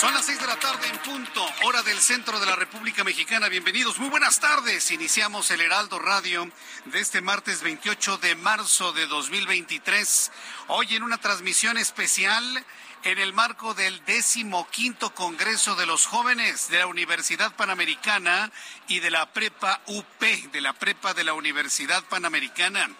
Son las seis de la tarde en punto, hora del centro de la República Mexicana. Bienvenidos, muy buenas tardes. Iniciamos el Heraldo Radio de este martes 28 de marzo de 2023. Hoy en una transmisión especial en el marco del decimoquinto Congreso de los Jóvenes de la Universidad Panamericana y de la Prepa UP, de la Prepa de la Universidad Panamericana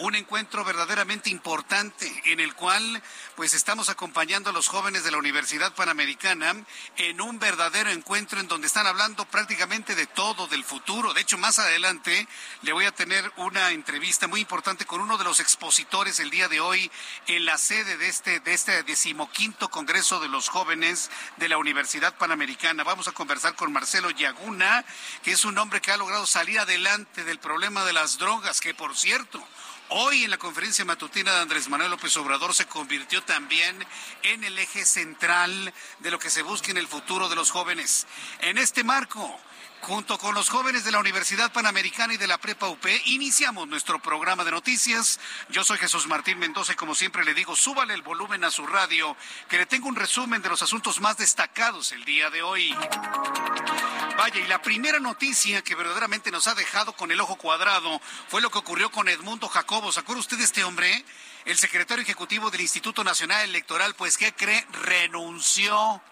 un encuentro verdaderamente importante en el cual pues estamos acompañando a los jóvenes de la Universidad Panamericana en un verdadero encuentro en donde están hablando prácticamente de todo, del futuro. De hecho, más adelante le voy a tener una entrevista muy importante con uno de los expositores el día de hoy en la sede de este, de este decimoquinto Congreso de los Jóvenes de la Universidad Panamericana. Vamos a conversar con Marcelo Yaguna, que es un hombre que ha logrado salir adelante del problema de las drogas, que por cierto, Hoy en la conferencia matutina de Andrés Manuel López Obrador se convirtió también en el eje central de lo que se busca en el futuro de los jóvenes. En este marco, Junto con los jóvenes de la Universidad Panamericana y de la Prepa UP, iniciamos nuestro programa de noticias. Yo soy Jesús Martín Mendoza y como siempre le digo, súbale el volumen a su radio, que le tengo un resumen de los asuntos más destacados el día de hoy. Vaya, y la primera noticia que verdaderamente nos ha dejado con el ojo cuadrado fue lo que ocurrió con Edmundo Jacobo. ¿Se acuerda usted de este hombre? El secretario ejecutivo del Instituto Nacional Electoral, pues, ¿qué cree? Renunció.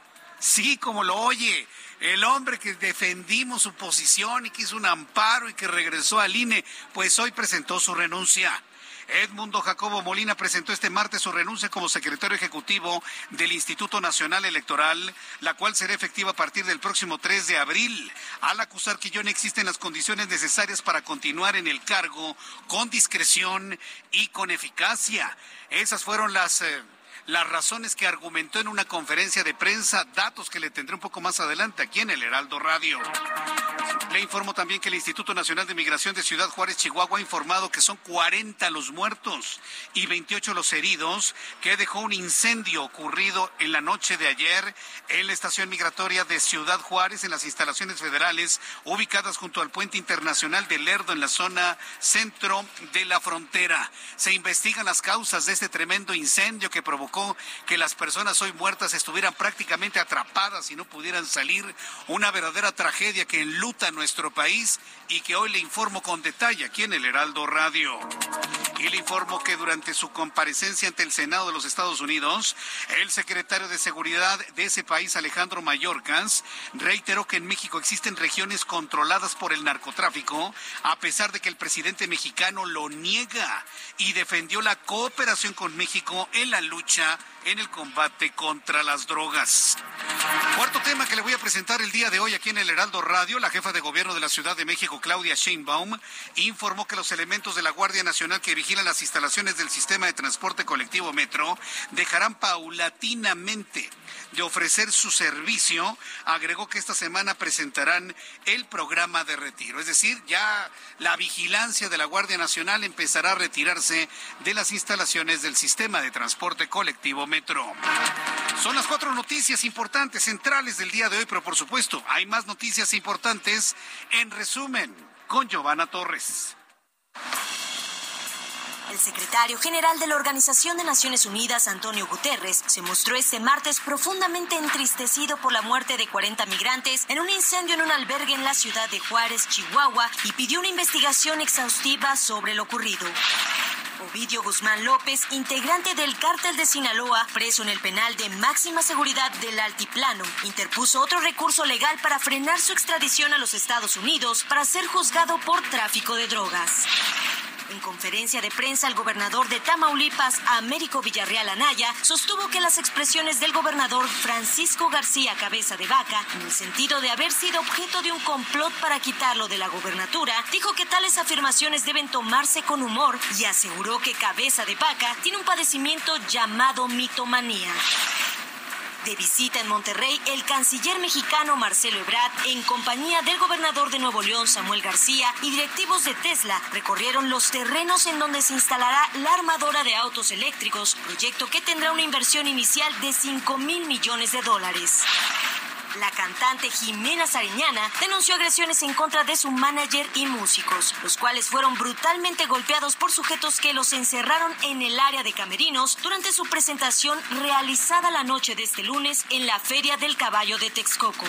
Sí, como lo oye el hombre que defendimos su posición y que hizo un amparo y que regresó al INE, pues hoy presentó su renuncia. Edmundo Jacobo Molina presentó este martes su renuncia como secretario ejecutivo del Instituto Nacional Electoral, la cual será efectiva a partir del próximo 3 de abril, al acusar que ya no existen las condiciones necesarias para continuar en el cargo con discreción y con eficacia. Esas fueron las... Eh, las razones que argumentó en una conferencia de prensa, datos que le tendré un poco más adelante aquí en el Heraldo Radio. Le informo también que el Instituto Nacional de Migración de Ciudad Juárez, Chihuahua, ha informado que son 40 los muertos y 28 los heridos que dejó un incendio ocurrido en la noche de ayer en la estación migratoria de Ciudad Juárez, en las instalaciones federales ubicadas junto al puente internacional de Lerdo, en la zona centro de la frontera. Se investigan las causas de este tremendo incendio que provocó que las personas hoy muertas estuvieran prácticamente atrapadas y no pudieran salir. Una verdadera tragedia que enluta nuestro país y que hoy le informo con detalle aquí en el Heraldo Radio. Y le informo que durante su comparecencia ante el Senado de los Estados Unidos, el secretario de Seguridad de ese país, Alejandro Mayorkas, reiteró que en México existen regiones controladas por el narcotráfico, a pesar de que el presidente mexicano lo niega y defendió la cooperación con México en la lucha Yeah. En el combate contra las drogas. Cuarto tema que le voy a presentar el día de hoy aquí en el Heraldo Radio, la jefa de gobierno de la Ciudad de México, Claudia Sheinbaum, informó que los elementos de la Guardia Nacional que vigilan las instalaciones del sistema de transporte colectivo Metro dejarán paulatinamente de ofrecer su servicio. Agregó que esta semana presentarán el programa de retiro. Es decir, ya la vigilancia de la Guardia Nacional empezará a retirarse de las instalaciones del sistema de transporte colectivo Metro. Son las cuatro noticias importantes, centrales del día de hoy, pero por supuesto hay más noticias importantes en resumen con Giovanna Torres. El secretario general de la Organización de Naciones Unidas, Antonio Guterres, se mostró este martes profundamente entristecido por la muerte de 40 migrantes en un incendio en un albergue en la ciudad de Juárez, Chihuahua, y pidió una investigación exhaustiva sobre lo ocurrido. Ovidio Guzmán López, integrante del cártel de Sinaloa, preso en el penal de máxima seguridad del Altiplano, interpuso otro recurso legal para frenar su extradición a los Estados Unidos para ser juzgado por tráfico de drogas. En conferencia de prensa, el gobernador de Tamaulipas, Américo Villarreal Anaya, sostuvo que las expresiones del gobernador Francisco García Cabeza de Vaca, en el sentido de haber sido objeto de un complot para quitarlo de la gobernatura, dijo que tales afirmaciones deben tomarse con humor y aseguró que Cabeza de Vaca tiene un padecimiento llamado mitomanía. De visita en Monterrey, el canciller mexicano Marcelo Ebrard, en compañía del gobernador de Nuevo León, Samuel García, y directivos de Tesla, recorrieron los terrenos en donde se instalará la armadora de autos eléctricos, proyecto que tendrá una inversión inicial de 5 mil millones de dólares. La cantante Jimena Sariñana denunció agresiones en contra de su manager y músicos, los cuales fueron brutalmente golpeados por sujetos que los encerraron en el área de camerinos durante su presentación realizada la noche de este lunes en la Feria del Caballo de Texcoco.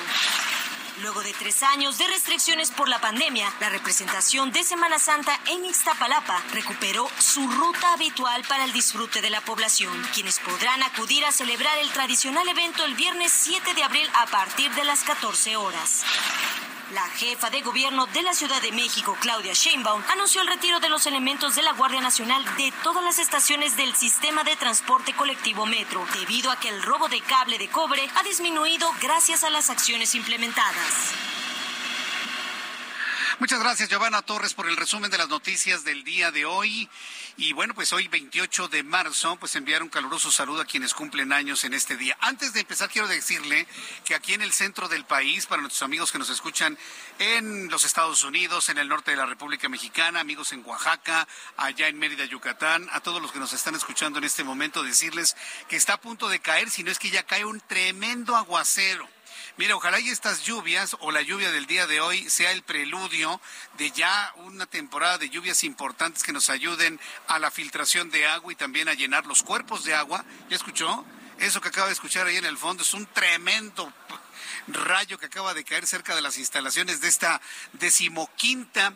Luego de tres años de restricciones por la pandemia, la representación de Semana Santa en Ixtapalapa recuperó su ruta habitual para el disfrute de la población, quienes podrán acudir a celebrar el tradicional evento el viernes 7 de abril a partir de las 14 horas. La jefa de gobierno de la Ciudad de México, Claudia Sheinbaum, anunció el retiro de los elementos de la Guardia Nacional de todas las estaciones del sistema de transporte colectivo Metro, debido a que el robo de cable de cobre ha disminuido gracias a las acciones implementadas. Muchas gracias, Giovanna Torres, por el resumen de las noticias del día de hoy. Y bueno, pues hoy 28 de marzo, pues enviar un caluroso saludo a quienes cumplen años en este día. Antes de empezar, quiero decirle que aquí en el centro del país, para nuestros amigos que nos escuchan en los Estados Unidos, en el norte de la República Mexicana, amigos en Oaxaca, allá en Mérida, Yucatán, a todos los que nos están escuchando en este momento, decirles que está a punto de caer, si no es que ya cae un tremendo aguacero. Mira, ojalá y estas lluvias o la lluvia del día de hoy sea el preludio de ya una temporada de lluvias importantes que nos ayuden a la filtración de agua y también a llenar los cuerpos de agua. ¿Ya escuchó? Eso que acaba de escuchar ahí en el fondo es un tremendo rayo que acaba de caer cerca de las instalaciones de esta decimoquinta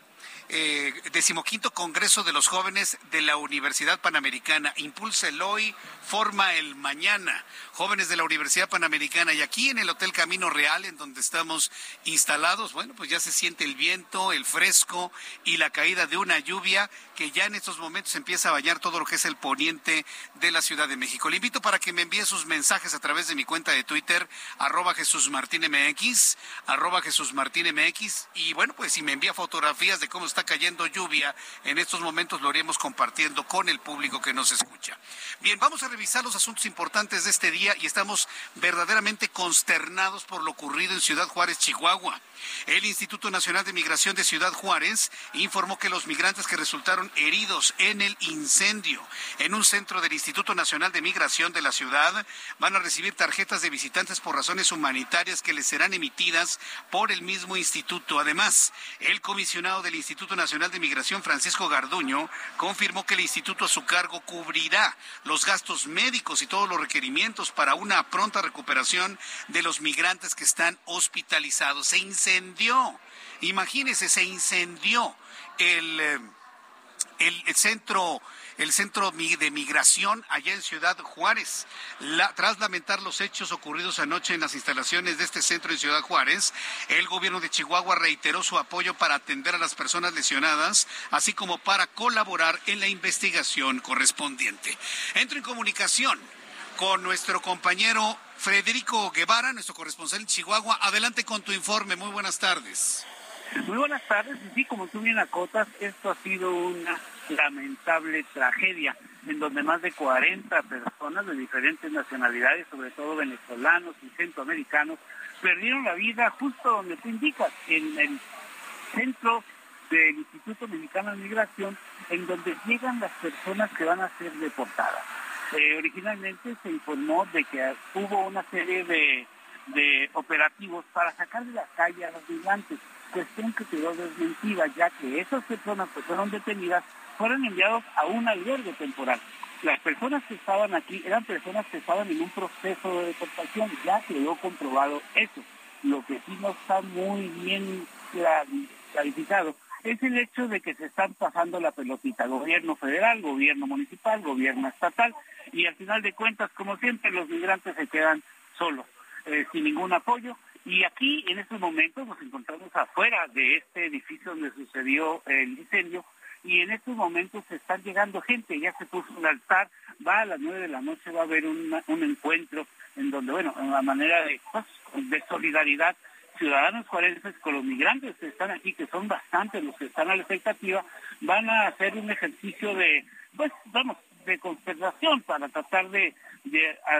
eh, decimoquinto Congreso de los Jóvenes de la Universidad Panamericana. Impulsa el hoy, forma el mañana. Jóvenes de la Universidad Panamericana y aquí en el Hotel Camino Real, en donde estamos instalados, bueno, pues ya se siente el viento, el fresco y la caída de una lluvia que ya en estos momentos empieza a bañar todo lo que es el poniente de la Ciudad de México. Le invito para que me envíe sus mensajes a través de mi cuenta de Twitter, arroba Jesús Martín MX, arroba Jesús Martín MX, y bueno, pues si me envía fotografías de cómo está cayendo lluvia, en estos momentos lo haremos compartiendo con el público que nos escucha. Bien, vamos a revisar los asuntos importantes de este día y estamos verdaderamente consternados por lo ocurrido en Ciudad Juárez, Chihuahua. El Instituto Nacional de Migración de Ciudad Juárez informó que los migrantes que resultaron heridos en el incendio en un centro del Instituto Nacional de Migración de la ciudad van a recibir tarjetas de visitantes por razones humanitarias que les serán emitidas por el mismo instituto. Además, el comisionado del Instituto Nacional de Migración, Francisco Garduño, confirmó que el instituto a su cargo cubrirá los gastos médicos y todos los requerimientos para una pronta recuperación de los migrantes que están hospitalizados. Se incendió, imagínese, se incendió el, eh, el, centro el centro de migración allá en Ciudad Juárez. tras lamentar los hechos ocurridos anoche en las instalaciones de este centro en Ciudad Juárez, el gobierno de Chihuahua reiteró su apoyo para atender a las personas lesionadas, así como para colaborar en la investigación correspondiente. Entro en comunicación con nuestro compañero Federico Guevara, nuestro corresponsal en Chihuahua. Adelante con tu informe. Muy buenas tardes. Muy buenas tardes. Sí, como tú bien acotas, esto ha sido una lamentable tragedia en donde más de 40 personas de diferentes nacionalidades, sobre todo venezolanos y centroamericanos, perdieron la vida justo donde tú indicas, en el centro del Instituto Mexicano de Migración, en donde llegan las personas que van a ser deportadas. Eh, originalmente se informó de que hubo una serie de, operativos para sacar de la calle a los migrantes. cuestión que quedó desmentida, ya que esas personas que fueron detenidas fueron enviados a un albergue temporal. Las personas que estaban aquí eran personas que estaban en un proceso de deportación, ya quedó comprobado eso. Lo que sí no está muy bien clarificado es el hecho de que se están pasando la pelotita, gobierno federal, gobierno municipal, gobierno estatal, y al final de cuentas, como siempre, los migrantes se quedan solos, eh, sin ningún apoyo. Y aquí, en estos momentos, nos encontramos afuera de este edificio donde sucedió el incendio, y en estos momentos están llegando gente, ya se puso un altar, va a las nueve de la noche, va a haber un encuentro en donde, bueno, en una manera de, pues, de solidaridad ciudadanos juarenses con los migrantes que están aquí, que son bastantes los que están a la expectativa, van a hacer un ejercicio de, pues, vamos, de conservación para tratar de,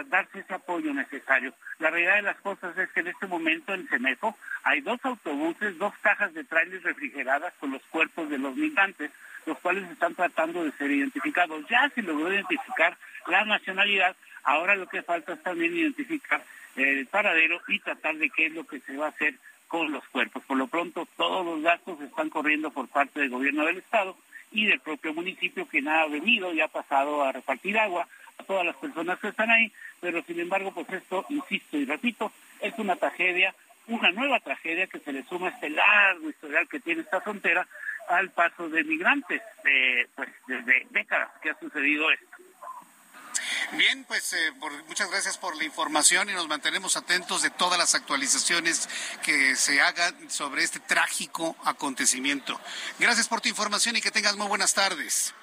darse ese apoyo necesario. La realidad de las cosas es que en este momento en Cenejo hay dos autobuses, dos cajas de trailers refrigeradas con los cuerpos de los migrantes, los cuales están tratando de ser identificados. Ya se logró identificar la nacionalidad, ahora lo que falta es también identificar el paradero y tratar de qué es lo que se va a hacer con los cuerpos. Por lo pronto, todos los gastos están corriendo por parte del gobierno del Estado y del propio municipio que nada ha venido y ha pasado a repartir agua a todas las personas que están ahí, pero sin embargo, pues esto, insisto y repito, es una tragedia, una nueva tragedia que se le suma a este largo historial que tiene esta frontera al paso de migrantes, pues desde décadas que ha sucedido esto. Bien, pues eh, muchas gracias por la información y nos mantenemos atentos de todas las actualizaciones que se hagan sobre este trágico acontecimiento. Gracias por tu información y que tengas muy buenas tardes.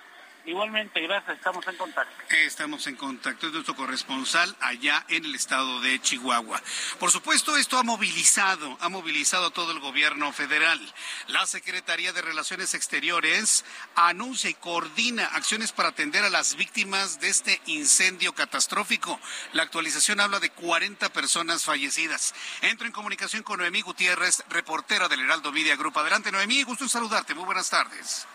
Igualmente, gracias, estamos en contacto. Estamos en contacto, es nuestro corresponsal allá en el estado de Chihuahua. Por supuesto, esto ha movilizado, ha movilizado a todo el gobierno federal. La Secretaría de Relaciones Exteriores anuncia y coordina acciones para atender a las víctimas de este incendio catastrófico. La actualización habla de 40 personas fallecidas. Entro en comunicación con Noemí Gutiérrez, reportera del Heraldo Media Group. Adelante, Noemí, gusto en saludarte. Muy buenas tardes.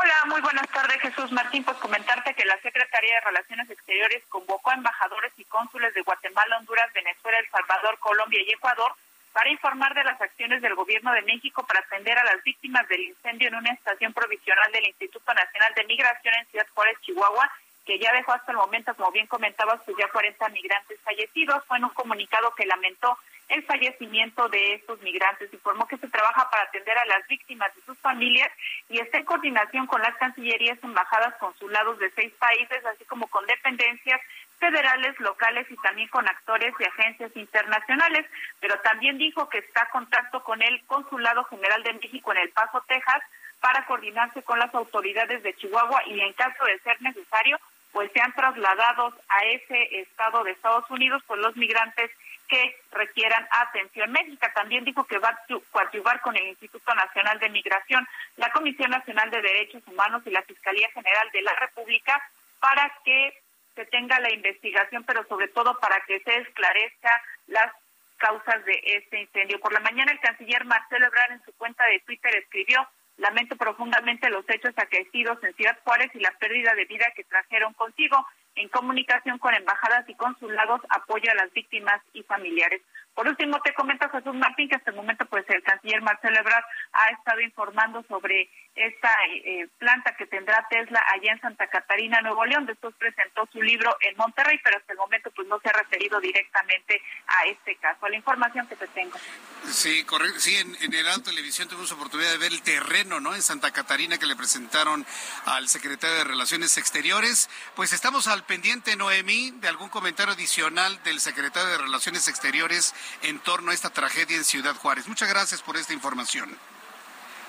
Hola, muy buenas tardes, Jesús Martín. Pues comentarte que la Secretaría de Relaciones Exteriores convocó a embajadores y cónsules de Guatemala, Honduras, Venezuela, El Salvador, Colombia y Ecuador para informar de las acciones del Gobierno de México para atender a las víctimas del incendio en una estación provisional del Instituto Nacional de Migración en Ciudad Juárez, Chihuahua, que ya dejó hasta el momento, como bien comentabas, pues ya 40 migrantes fallecidos. Fue en un comunicado que lamentó el fallecimiento de estos migrantes. Informó que se trabaja para atender a las víctimas y sus familias y está en coordinación con las cancillerías, embajadas, consulados de seis países, así como con dependencias federales, locales y también con actores de agencias internacionales. Pero también dijo que está en contacto con el Consulado General de México en El Paso, Texas, para coordinarse con las autoridades de Chihuahua y en caso de ser necesario, pues sean trasladados a ese estado de Estados Unidos, pues los migrantes que requieran atención médica. También dijo que va a coadyuvar con el Instituto Nacional de Migración, la Comisión Nacional de Derechos Humanos y la Fiscalía General de la República para que se tenga la investigación, pero sobre todo para que se esclarezca las causas de este incendio. Por la mañana el canciller Marcelo Ebrard en su cuenta de Twitter escribió Lamento profundamente los hechos acaecidos en Ciudad Juárez y la pérdida de vida que trajeron consigo. En comunicación con embajadas y consulados, apoyo a las víctimas y familiares. Por último, te comento, Jesús Martín, que hasta el momento pues el canciller Marcelo Ebrard ha estado informando sobre esta eh, planta que tendrá Tesla allá en Santa Catarina, Nuevo León. Después presentó su libro en Monterrey, pero hasta el momento pues no se ha referido directamente a este caso, la información que te tengo. Sí, correcto. Sí, en, en el Televisión tuvimos oportunidad de ver el terreno, ¿no? En Santa Catarina que le presentaron al secretario de Relaciones Exteriores. Pues estamos al pendiente, Noemí, de algún comentario adicional del secretario de Relaciones Exteriores en torno a esta tragedia en Ciudad Juárez. Muchas gracias por esta información.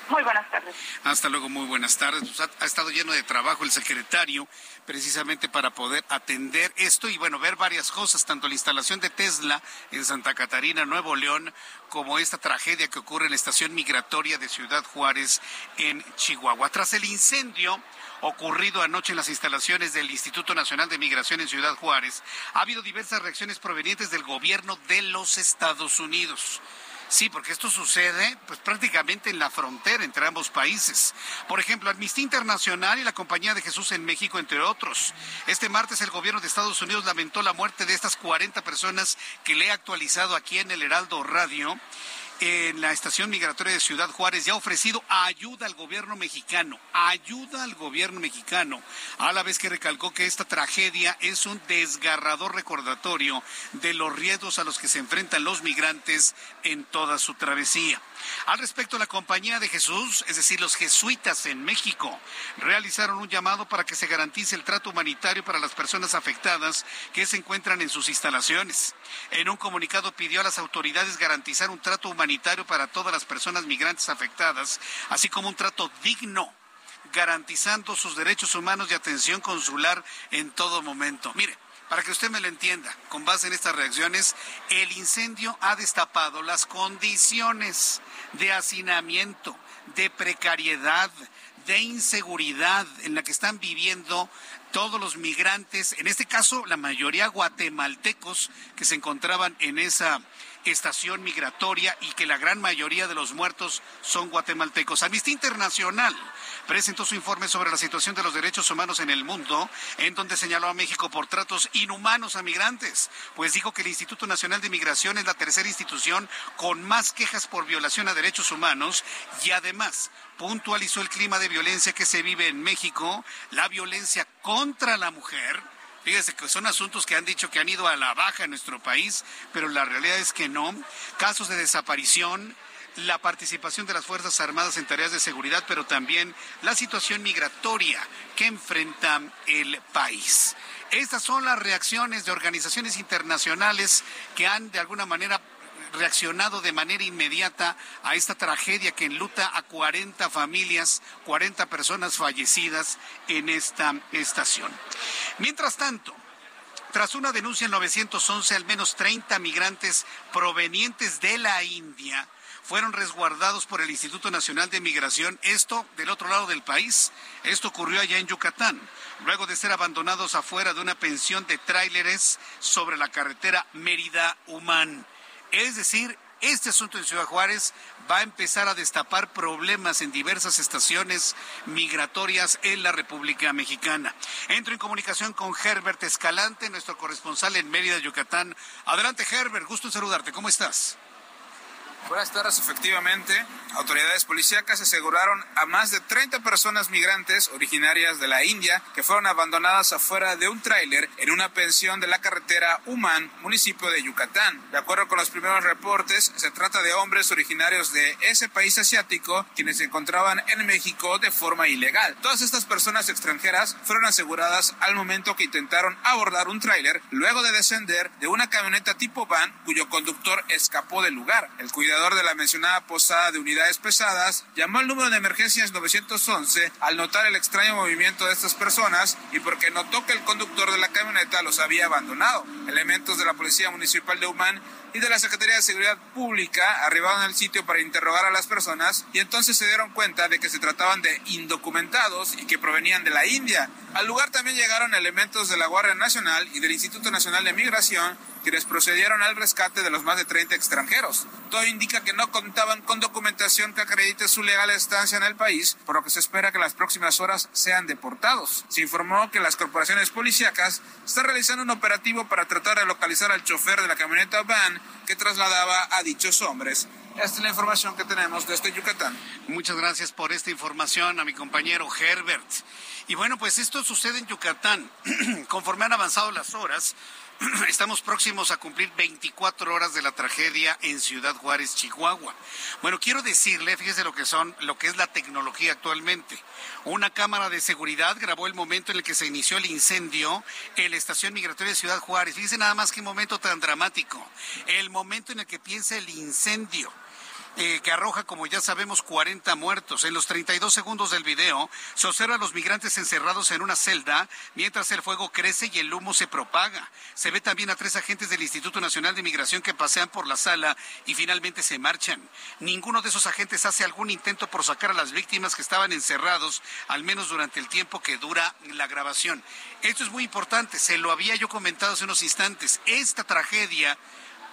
Muy buenas tardes. Hasta luego, muy buenas tardes. Pues ha, estado lleno de trabajo el secretario precisamente para poder atender esto y bueno, ver varias cosas, tanto la instalación de Tesla en Santa Catarina, Nuevo León, como esta tragedia que ocurre en la estación migratoria de Ciudad Juárez en Chihuahua. Tras el incendio ocurrido anoche en las instalaciones del Instituto Nacional de Migración en Ciudad Juárez, ha habido diversas reacciones provenientes del gobierno de los Estados Unidos. Sí, porque esto sucede pues prácticamente en la frontera entre ambos países. Por ejemplo, Amnistía Internacional y la Compañía de Jesús en México, entre otros. Este martes el gobierno de Estados Unidos lamentó la muerte de estas 40 personas que le he actualizado aquí en el Heraldo Radio en la estación migratoria de Ciudad Juárez ya ha ofrecido ayuda al gobierno mexicano, ayuda al gobierno mexicano, a la vez que recalcó que esta tragedia es un desgarrador recordatorio de los riesgos a los que se enfrentan los migrantes en toda su travesía. Al respecto, la Compañía de Jesús, es decir, los jesuitas en México, realizaron un llamado para que se garantice el trato humanitario para las personas afectadas que se encuentran en sus instalaciones. En un comunicado pidió a las autoridades garantizar un trato humanitario para todas las personas migrantes afectadas, así como un trato digno garantizando sus derechos humanos y atención consular en todo momento. Mire, para que usted me lo entienda, con base en estas reacciones, el incendio ha destapado las condiciones de hacinamiento, de precariedad, de inseguridad en la que están viviendo todos los migrantes, en este caso la mayoría guatemaltecos que se encontraban en esa estación migratoria y que la gran mayoría de los muertos son guatemaltecos. Amnistía Internacional presentó su informe sobre la situación de los derechos humanos en el mundo, en donde señaló a México por tratos inhumanos a migrantes, pues dijo que el Instituto Nacional de Migración es la tercera institución con más quejas por violación a derechos humanos y además puntualizó el clima de violencia que se vive en México, la violencia contra la mujer, Fíjese que son asuntos que han dicho que han ido a la baja en nuestro país, pero la realidad es que no. Casos de desaparición, la participación de las Fuerzas Armadas en tareas de seguridad, pero también la situación migratoria que enfrenta el país. Estas son las reacciones de organizaciones internacionales que han de alguna manera reaccionado de manera inmediata a esta tragedia que enluta a 40 familias, 40 personas fallecidas en esta estación. Mientras tanto, tras una denuncia en 911, al menos 30 migrantes provenientes de la India fueron resguardados por el Instituto Nacional de Migración, esto del otro lado del país. Esto ocurrió allá en Yucatán, luego de ser abandonados afuera de una pensión de tráileres sobre la carretera Mérida-Humán. Es decir, este asunto en Ciudad Juárez va a empezar a destapar problemas en diversas estaciones migratorias en la República Mexicana. Entro en comunicación con Herbert Escalante, nuestro corresponsal en Mérida, Yucatán. Adelante, Herbert, gusto en saludarte. ¿Cómo estás? Buenas tardes, efectivamente. Autoridades policíacas aseguraron a más de 30 personas migrantes originarias de la India que fueron abandonadas afuera de un tráiler en una pensión de la carretera Humán, municipio de Yucatán. De acuerdo con los primeros reportes, se trata de hombres originarios de ese país asiático quienes se encontraban en México de forma ilegal. Todas estas personas extranjeras fueron aseguradas al momento que intentaron abordar un tráiler luego de descender de una camioneta tipo van cuyo conductor escapó del lugar. El cuidador de la mencionada posada de unidades pesadas llamó al número de emergencias 911 al notar el extraño movimiento de estas personas y porque notó que el conductor de la camioneta los había abandonado. Elementos de la Policía Municipal de Humán y de la Secretaría de Seguridad Pública arribaron al sitio para interrogar a las personas y entonces se dieron cuenta de que se trataban de indocumentados y que provenían de la India. Al lugar también llegaron elementos de la Guardia Nacional y del Instituto Nacional de Migración quienes procedieron al rescate de los más de 30 extranjeros. Todo indica que no contaban con documentación que acredite su legal estancia en el país, por lo que se espera que en las próximas horas sean deportados. Se informó que las corporaciones policíacas están realizando un operativo para tratar de localizar al chofer de la camioneta van que trasladaba a dichos hombres. Esta es la información que tenemos desde Yucatán. Muchas gracias por esta información a mi compañero Herbert. Y bueno, pues esto sucede en Yucatán. Conforme han avanzado las horas, estamos próximos a cumplir 24 horas de la tragedia en Ciudad Juárez, Chihuahua. Bueno, quiero decirle, fíjese lo que son, lo que es la tecnología actualmente. Una cámara de seguridad grabó el momento en el que se inició el incendio en la estación migratoria de Ciudad Juárez. Fíjese nada más qué momento tan dramático. El momento en el que piensa el incendio. Eh, que arroja, como ya sabemos, 40 muertos. En los 32 segundos del video se observa a los migrantes encerrados en una celda mientras el fuego crece y el humo se propaga. Se ve también a tres agentes del Instituto Nacional de Migración que pasean por la sala y finalmente se marchan. Ninguno de esos agentes hace algún intento por sacar a las víctimas que estaban encerrados, al menos durante el tiempo que dura la grabación. Esto es muy importante, se lo había yo comentado hace unos instantes. Esta tragedia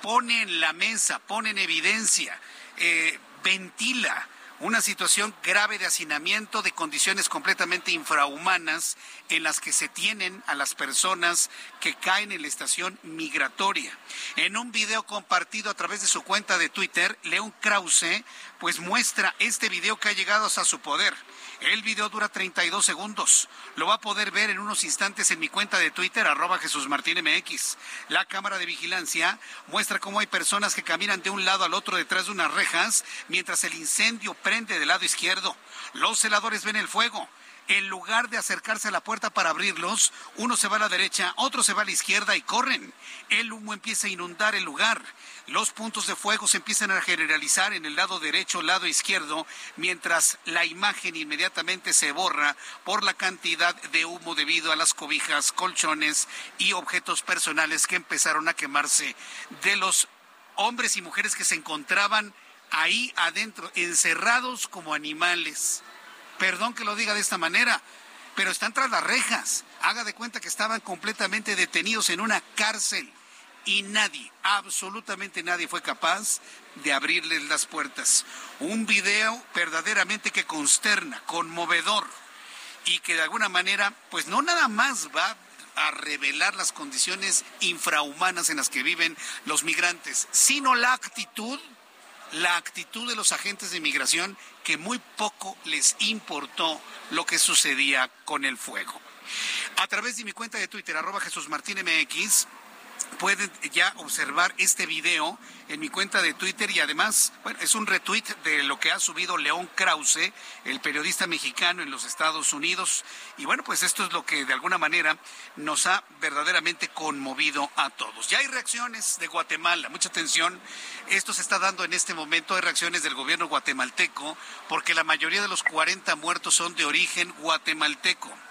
pone en la mesa, pone en evidencia eh, ventila una situación grave de hacinamiento, de condiciones completamente infrahumanas en las que se tienen a las personas que caen en la estación migratoria. En un video compartido a través de su cuenta de Twitter, León Krause pues muestra este video que ha llegado hasta su poder. El video dura 32 segundos. Lo va a poder ver en unos instantes en mi cuenta de Twitter, arroba Jesús Martín MX. La cámara de vigilancia muestra cómo hay personas que caminan de un lado al otro detrás de unas rejas mientras el incendio prende del lado izquierdo. Los celadores ven el fuego en lugar de acercarse a la puerta para abrirlos, uno se va a la derecha, otro se va a la izquierda y corren. El humo empieza a inundar el lugar. Los puntos de fuego se empiezan a generalizar en el lado derecho, lado izquierdo, mientras la imagen inmediatamente se borra por la cantidad de humo debido a las cobijas, colchones y objetos personales que empezaron a quemarse de los hombres y mujeres que se encontraban ahí adentro, encerrados como animales. Perdón que lo diga de esta manera, pero están tras las rejas. Haga de cuenta que estaban completamente detenidos en una cárcel y nadie, absolutamente nadie fue capaz de abrirles las puertas. Un video verdaderamente que consterna, conmovedor y que de alguna manera, pues no nada más va a revelar las condiciones infrahumanas en las que viven los migrantes, sino la actitud la actitud de los agentes de inmigración que muy poco les importó lo que sucedía con el fuego. A través de mi cuenta de Twitter, arroba Jesús Martín MX, pueden ya observar este video en mi cuenta de Twitter y además, bueno, es un retweet de lo que ha subido León Krause, el periodista mexicano en los Estados Unidos. Y bueno, pues esto es lo que de alguna manera nos ha verdaderamente conmovido a todos. Ya hay reacciones de Guatemala, mucha atención. Esto se está dando en este momento, hay reacciones del gobierno guatemalteco, porque la mayoría de los 40 muertos son de origen guatemalteco.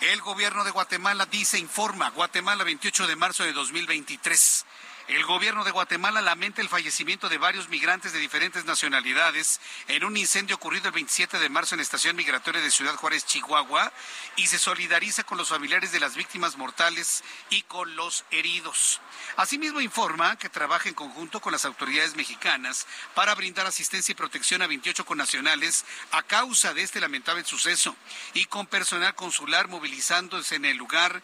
El gobierno de Guatemala dice, informa, Guatemala 28 de marzo de 2023. El gobierno de Guatemala lamenta el fallecimiento de varios migrantes de diferentes nacionalidades en un incendio ocurrido el 27 de marzo en la estación migratoria de Ciudad Juárez, Chihuahua, y se solidariza con los familiares de las víctimas mortales y con los heridos. Asimismo, informa que trabaja en conjunto con las autoridades mexicanas para brindar asistencia y protección a 28 connacionales a causa de este lamentable suceso y con personal consular movilizándose en el lugar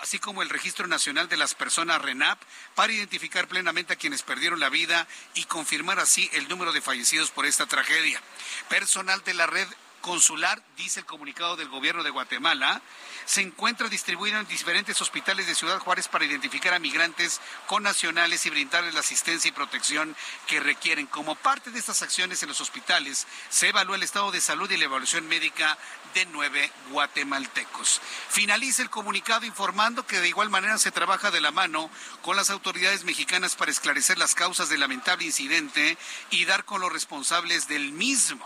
así como el Registro Nacional de las Personas RENAP, para identificar plenamente a quienes perdieron la vida y confirmar así el número de fallecidos por esta tragedia. Personal de la red consular, dice el comunicado del gobierno de Guatemala, se encuentra distribuido en diferentes hospitales de Ciudad Juárez para identificar a migrantes con nacionales y brindarles la asistencia y protección que requieren. Como parte de estas acciones en los hospitales, se evalúa el estado de salud y la evaluación médica de nueve guatemaltecos. Finaliza el comunicado informando que de igual manera se trabaja de la mano con las autoridades mexicanas para esclarecer las causas del lamentable incidente y dar con los responsables del mismo.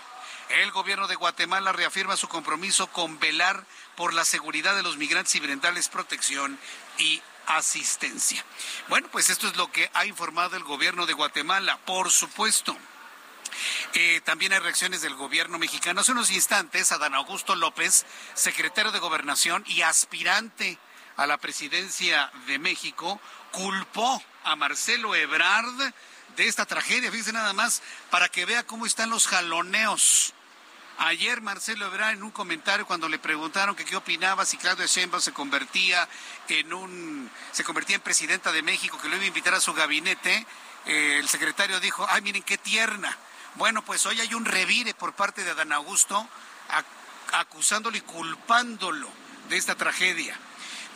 El gobierno de Guatemala reafirma su compromiso con velar por la seguridad de los migrantes y brindarles protección y asistencia. Bueno, pues esto es lo que ha informado el gobierno de Guatemala, por supuesto. Eh, también hay reacciones del gobierno mexicano. Hace unos instantes, Adán Augusto López, secretario de Gobernación y aspirante a la presidencia de México, culpó a Marcelo Ebrard de esta tragedia. Fíjense nada más para que vea cómo están los jaloneos Ayer Marcelo Ebrard en un comentario cuando le preguntaron que qué opinaba si Claudia Sheinbaum se convertía en un se convertía en presidenta de México, que lo iba a invitar a su gabinete, eh, el secretario dijo, "Ay, miren qué tierna." Bueno, pues hoy hay un revire por parte de Adán Augusto acusándolo y culpándolo de esta tragedia.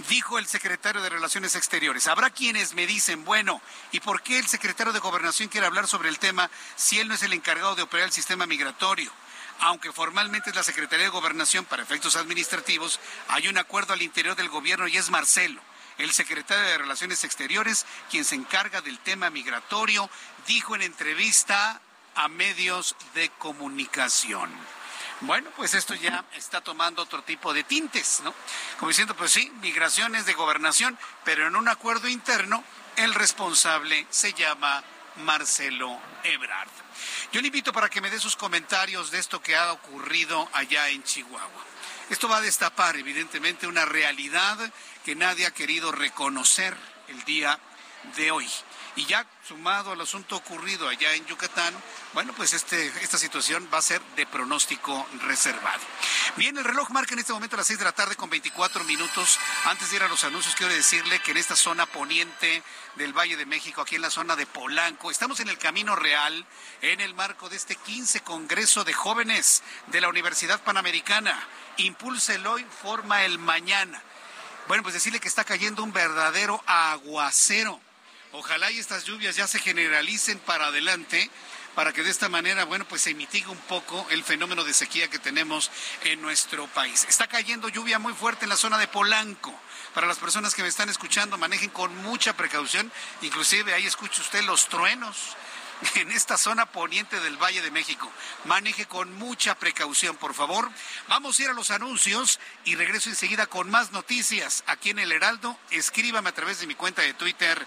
Dijo el secretario de Relaciones Exteriores. Habrá quienes me dicen, bueno, ¿y por qué el secretario de Gobernación quiere hablar sobre el tema si él no es el encargado de operar el sistema migratorio? aunque formalmente es la Secretaría de Gobernación para efectos administrativos, hay un acuerdo al interior del gobierno y es Marcelo, el secretario de Relaciones Exteriores, quien se encarga del tema migratorio, dijo en entrevista a medios de comunicación. Bueno, pues esto ya está tomando otro tipo de tintes, ¿no? Como diciendo, pues sí, migraciones de gobernación, pero en un acuerdo interno, el responsable se llama Marcelo Ebrard. Yo le invito para que me dé sus comentarios de esto que ha ocurrido allá en Chihuahua. Esto va a destapar, evidentemente, una realidad que nadie ha querido reconocer el día de hoy. Y ya sumado al asunto ocurrido allá en Yucatán, bueno, pues este, esta situación va a ser de pronóstico reservado. Bien, el reloj marca en este momento a las 6 de la tarde con 24 minutos. Antes de ir a los anuncios, quiero decirle que en esta zona poniente del Valle de México, aquí en la zona de Polanco, estamos en el Camino Real en el marco de este 15 Congreso de Jóvenes de la Universidad Panamericana. Impulsa el hoy, forma el mañana. Bueno, pues decirle que está cayendo un verdadero aguacero. Ojalá y estas lluvias ya se generalicen para adelante para que de esta manera, bueno, pues se mitigue un poco el fenómeno de sequía que tenemos en nuestro país. Está cayendo lluvia muy fuerte en la zona de Polanco. Para las personas que me están escuchando, manejen con mucha precaución. Inclusive ahí escucha usted los truenos en esta zona poniente del Valle de México. Maneje con mucha precaución, por favor. Vamos a ir a los anuncios y regreso enseguida con más noticias aquí en El Heraldo. Escríbame a través de mi cuenta de Twitter,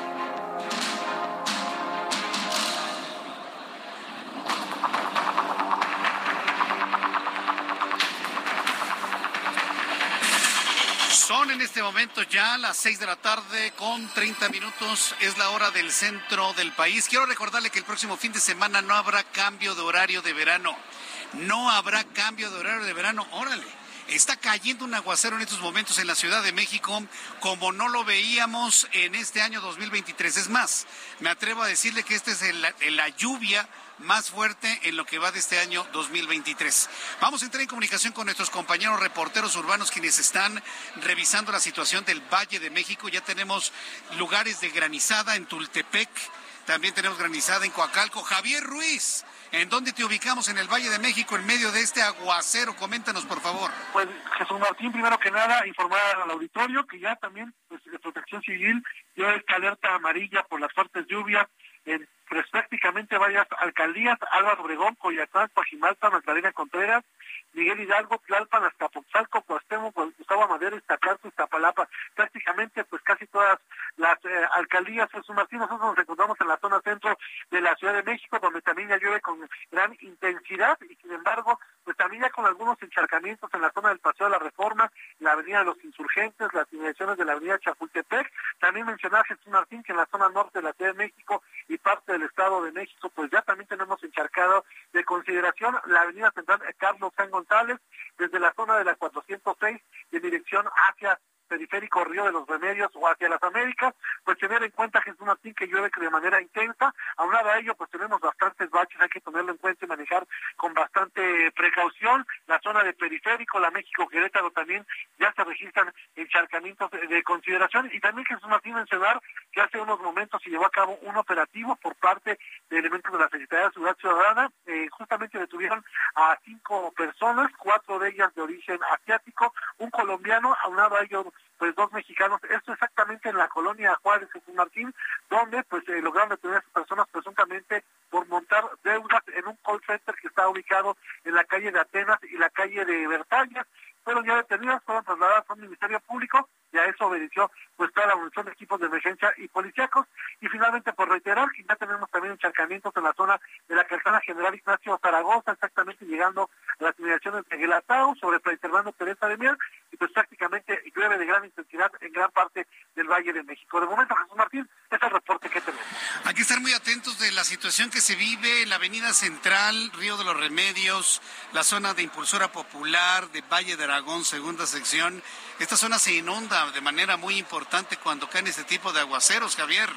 En este momento ya las 6 de la tarde con 30 minutos. Es la hora del centro del país. Quiero recordarle que el próximo fin de semana no habrá cambio de horario de verano. No habrá cambio de horario de verano. Órale. Está cayendo un aguacero en estos momentos en la Ciudad de México como no lo veíamos en este año 2023. Es más, me atrevo a decirle que esta es la lluvia más fuerte en lo que va de este año 2023. Vamos a entrar en comunicación con nuestros compañeros reporteros urbanos quienes están revisando la situación del Valle de México. Ya tenemos lugares de granizada en Tultepec, también tenemos granizada en Coacalco. Javier Ruiz. ¿En dónde te ubicamos en el Valle de México en medio de este aguacero? Coméntanos, por favor. Pues Jesús Martín, primero que nada, informar al auditorio que ya también pues, de Protección Civil dio esta alerta amarilla por las fuertes lluvias en pues, prácticamente varias alcaldías, Álvaro Obregón, Coyacán, Pajimalta, Magdalena Contreras, Miguel Hidalgo, Tlalpan, Azcapotzalco, Cuauhtémoc, Gustavo Amadero, Iztacalco, Iztapalapa, prácticamente pues casi todas las eh, alcaldías, Jesús Martín, nosotros nos encontramos en la zona centro de la Ciudad de México, donde también ya llueve con gran intensidad y sin embargo, pues también ya con algunos encharcamientos en la zona del Paseo de la Reforma, la Avenida de los Insurgentes, las inmediaciones de la Avenida Chapultepec, también mencionar Jesús Martín que en la zona norte de la Ciudad de México y parte del Estado de México, pues ya también tenemos encharcado de consideración la Avenida Central Carlos San Desde la zona de la 406 en dirección hacia periférico Río de los Remedios o hacia las Américas, pues tener en cuenta que es una que llueve de manera intensa, aunado a ello pues tenemos bastantes baches, hay que tenerlo en cuenta y manejar con bastante precaución, la zona de periférico, la México Querétaro también ya se registran encharcamientos de, consideración. Y también Jesús Martín mencionar que hace unos momentos se llevó a cabo un operativo por parte de elementos de la Secretaría de Seguridad Ciudadana, eh, justamente detuvieron a cinco personas, cuatro de ellas de origen asiático, un colombiano, aunado a ello pues dos mexicanos, esto exactamente en la colonia Juárez Jesús Martín, donde pues eh, lograron detener a esas personas presuntamente por montar deudas en un call center que está ubicado en la calle de Atenas y la calle de Versalles, fueron ya detenidas, fueron trasladadas a un ministerio público y a eso obedeció pues toda la evolución de equipos de emergencia y policíacos y finalmente por reiterar que ya tenemos también encharcamientos en la zona de la calzada general Ignacio Zaragoza, exactamente llegando a las inmediaciones de Gelatao sobre Fray Teresa de Mier y pues prácticamente llueve de gran intensidad en gran parte del Valle de México. De momento, Jesús Martín, es el reporte que tenemos. Hay que estar muy atentos de la situación que se vive en la Avenida Central, Río de los Remedios, la zona de Impulsora Popular, de Valle de Aragón, segunda sección. Esta zona se inunda de manera muy importante cuando caen este tipo de aguaceros, Javier.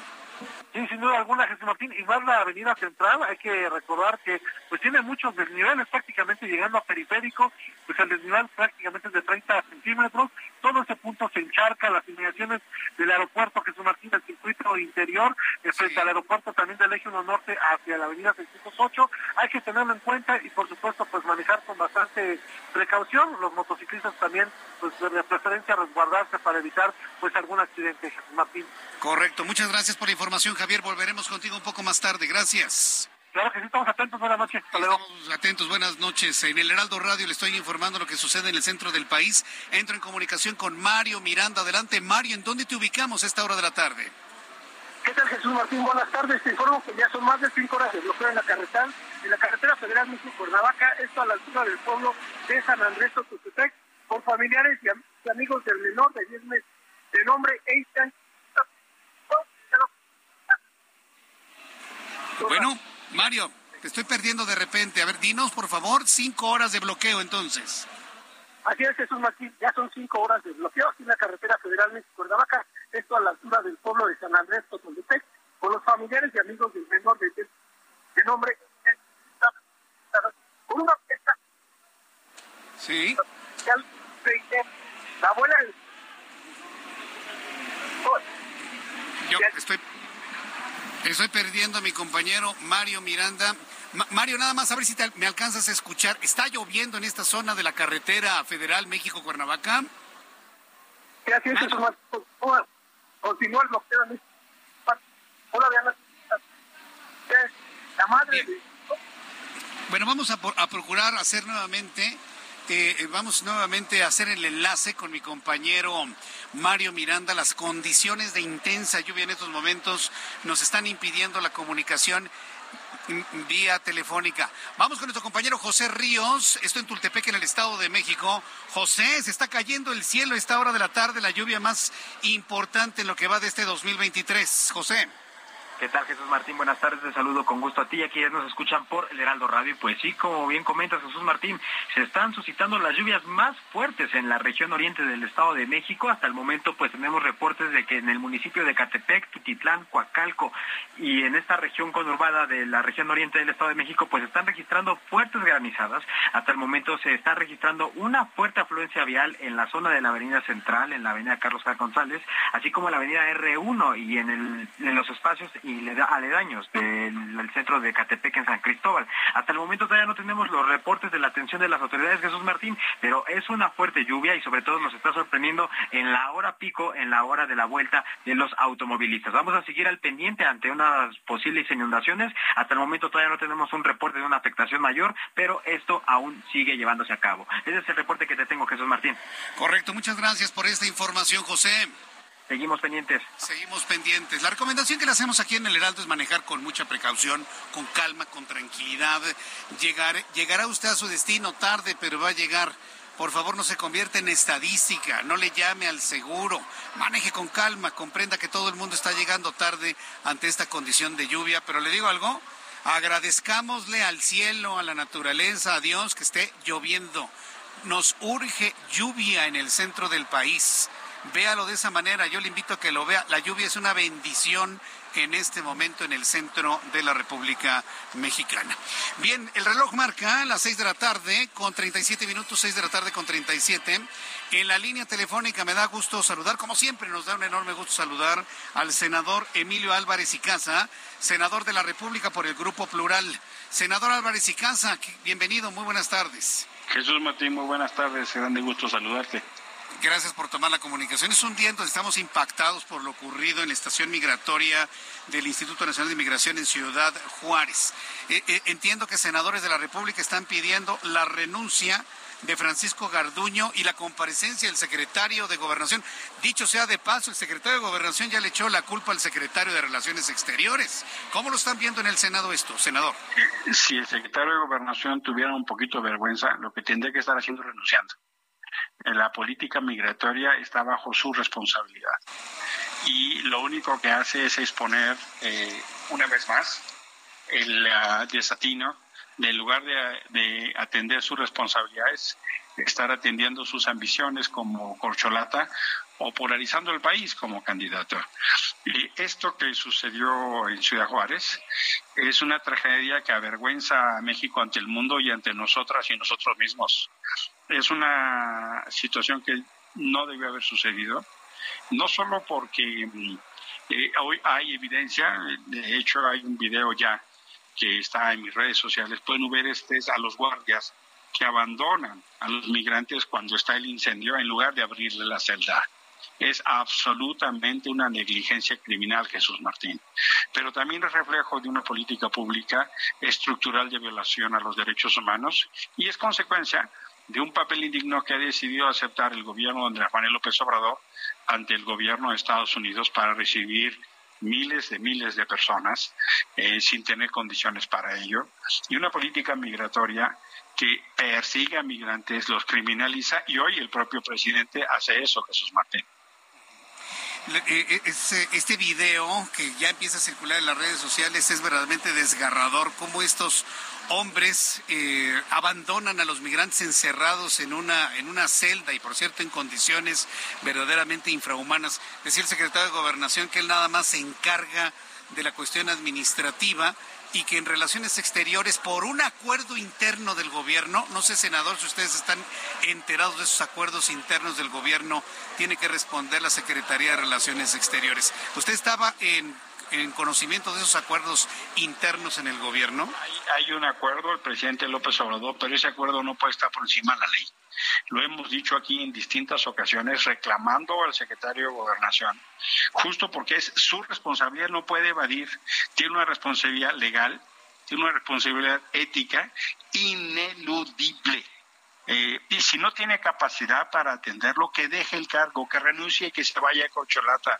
Sí, sin duda alguna, Jesús Martín, y más la avenida central, hay que recordar que pues tiene muchos desniveles, prácticamente llegando a periférico, pues el desnivel prácticamente es de 30 centímetros, todo ese punto se encharca, las inmediaciones del aeropuerto Jesús Martín, del circuito interior, eh, frente al aeropuerto también del Eje 1 Norte hacia la avenida 608, hay que tenerlo en cuenta y por supuesto pues manejar con bastante precaución, los motociclistas también pues de preferencia resguardarse para evitar pues algún accidente, Jesús Martín. Correcto, muchas gracias por la información, Javier. Volveremos contigo un poco más tarde. Gracias. Claro que sí, estamos atentos. Buenas noches. Estamos atentos. Buenas noches. En el Heraldo Radio le estoy informando lo que sucede en el centro del país. Entro en comunicación con Mario Miranda. Adelante, Mario. ¿En dónde te ubicamos a esta hora de la tarde? ¿Qué tal, Jesús Martín? Buenas tardes. Te informo que ya son más de cinco horas de bloqueo en la carretera, en la carretera federal México-Cuernavaca, esto a la altura del pueblo de San Andrés Totutepec, por familiares y, amigos del menor de 10 meses, de nombre Einstein Bueno, Mario, te estoy perdiendo de repente. A ver, dinos, por favor, cinco horas de bloqueo entonces. Así es, Jesús Martín, ya son cinco horas de bloqueo aquí en la carretera federal México-Cuernavaca, esto a la altura del pueblo de San Andrés Totoltepec, con los familiares y amigos del menor de, de nombre con una fiesta. Sí. La abuela Yo estoy Estoy perdiendo a mi compañero Mario Miranda. Mario, nada más a ver si me alcanzas a escuchar. ¿Está lloviendo en esta zona de la carretera federal México-Cuernavaca? Gracias, Continúa el bloqueo en Hola, La madre Bueno, vamos a, a procurar hacer nuevamente eh, vamos nuevamente a hacer el enlace con mi compañero Mario Miranda. Las condiciones de intensa lluvia en estos momentos nos están impidiendo la comunicación vía telefónica. Vamos con nuestro compañero José Ríos, esto en Tultepec, en el Estado de México. José, se está cayendo el cielo a esta hora de la tarde, la lluvia más importante en lo que va de este 2023. José. ¿Qué tal, Jesús Martín? Buenas tardes, te saludo con gusto a ti. Aquí ya nos escuchan por el Heraldo Radio. Pues sí, como bien comentas, Jesús Martín, se están suscitando las lluvias más fuertes en la región oriente del Estado de México. Hasta el momento, pues tenemos reportes de que en el municipio de Catepec, Tutitlán, Coacalco y en esta región conurbada de la región oriente del Estado de México, pues están registrando fuertes granizadas. Hasta el momento se está registrando una fuerte afluencia vial en la zona de la Avenida Central, en la Avenida Carlos J. González, así como en la Avenida R1 y en los espacios y le da aledaños del centro de Catepec en San Cristóbal. Hasta el momento todavía no tenemos los reportes de la atención de las autoridades, Jesús Martín, pero es una fuerte lluvia y sobre todo nos está sorprendiendo en la hora pico, en la hora de la vuelta de los automovilistas. Vamos a seguir al pendiente ante unas posibles inundaciones. Hasta el momento todavía no tenemos un reporte de una afectación mayor, pero esto aún sigue llevándose a cabo. Ese es el reporte que te tengo, Jesús Martín. Correcto, muchas gracias por esta información, José. Seguimos pendientes. Seguimos pendientes. La recomendación que le hacemos aquí en el Heraldo es manejar con mucha precaución, con calma, con tranquilidad. Llegar, llegará usted a su destino tarde, pero va a llegar. Por favor, no se convierta en estadística, no le llame al seguro, maneje con calma, comprenda que todo el mundo está llegando tarde ante esta condición de lluvia, pero le digo algo, agradezcámosle al cielo, a la naturaleza, a Dios que esté lloviendo. Nos urge lluvia en el centro del país véalo de esa manera. Yo le invito a que lo vea. La lluvia es una bendición en este momento en el centro de la República Mexicana. Bien, el reloj marca las seis de la tarde con 37 minutos, seis de la tarde con 37. En la línea telefónica me da gusto saludar, como siempre nos da un enorme gusto saludar al senador Emilio Álvarez y Casa, senador de la República por el Grupo Plural. Senador Álvarez y Casa, bienvenido, muy buenas tardes. Jesús Martín, muy buenas tardes, se dan de gusto saludarte. Gracias por tomar la comunicación. Es un día en donde estamos impactados por lo ocurrido en la estación migratoria del Instituto Nacional de Inmigración en Ciudad Juárez. Eh, eh, entiendo que senadores de la República están pidiendo la renuncia de Francisco Garduño y la comparecencia del secretario de Gobernación. Dicho sea de paso, el secretario de Gobernación ya le echó la culpa al secretario de Relaciones Exteriores. ¿Cómo lo están viendo en el Senado esto, senador? Si el secretario de Gobernación tuviera un poquito de vergüenza, lo que tendría que estar haciendo es renunciando la política migratoria está bajo su responsabilidad. Y lo único que hace es exponer eh, una vez más el uh, desatino en lugar de, atender sus responsabilidades, estar atendiendo sus ambiciones como corcholata o polarizando el país como candidato. Y esto que sucedió en Ciudad Juárez es una tragedia que avergüenza a México ante el mundo y ante nosotras y nosotros mismos. Es una situación que no debe haber sucedido, no solo porque eh, hoy hay evidencia, de hecho hay un video ya que está en mis redes sociales, pueden ver este a los guardias que abandonan a los migrantes cuando está el incendio en lugar de abrirle la celda es absolutamente una negligencia criminal, Jesús Martín. Pero también es reflejo de una política pública estructural de violación a los derechos humanos y es consecuencia de un papel indigno que ha decidido aceptar el gobierno de Andrés Manuel López Obrador ante el gobierno de Estados Unidos para recibir miles de miles de personas eh, sin tener condiciones para ello y una política migratoria que persigue a migrantes, los criminaliza y hoy el propio presidente hace eso, Jesús Martín. Eh, eh, este video que ya empieza a circular en las redes sociales es verdaderamente desgarrador, cómo estos hombres eh, abandonan a los migrantes encerrados en una, en una celda y por cierto en condiciones verdaderamente infrahumanas. Decía el secretario de Gobernación que él nada más se encarga de la cuestión administrativa y que en relaciones exteriores, por un acuerdo interno del gobierno, no sé, senador, si ustedes están enterados de esos acuerdos internos del gobierno, tiene que responder la Secretaría de Relaciones Exteriores. ¿Usted estaba en, conocimiento de esos acuerdos internos en el gobierno? Hay, hay un acuerdo, el presidente López Obrador, pero ese acuerdo no puede estar por encima de la ley. Lo hemos dicho aquí en distintas ocasiones reclamando al secretario de Gobernación, justo porque es su responsabilidad, no puede evadir, tiene una responsabilidad legal, tiene una responsabilidad ética ineludible. Eh, y si no tiene capacidad para atenderlo, que deje el cargo, que renuncie y que se vaya a Cocholata.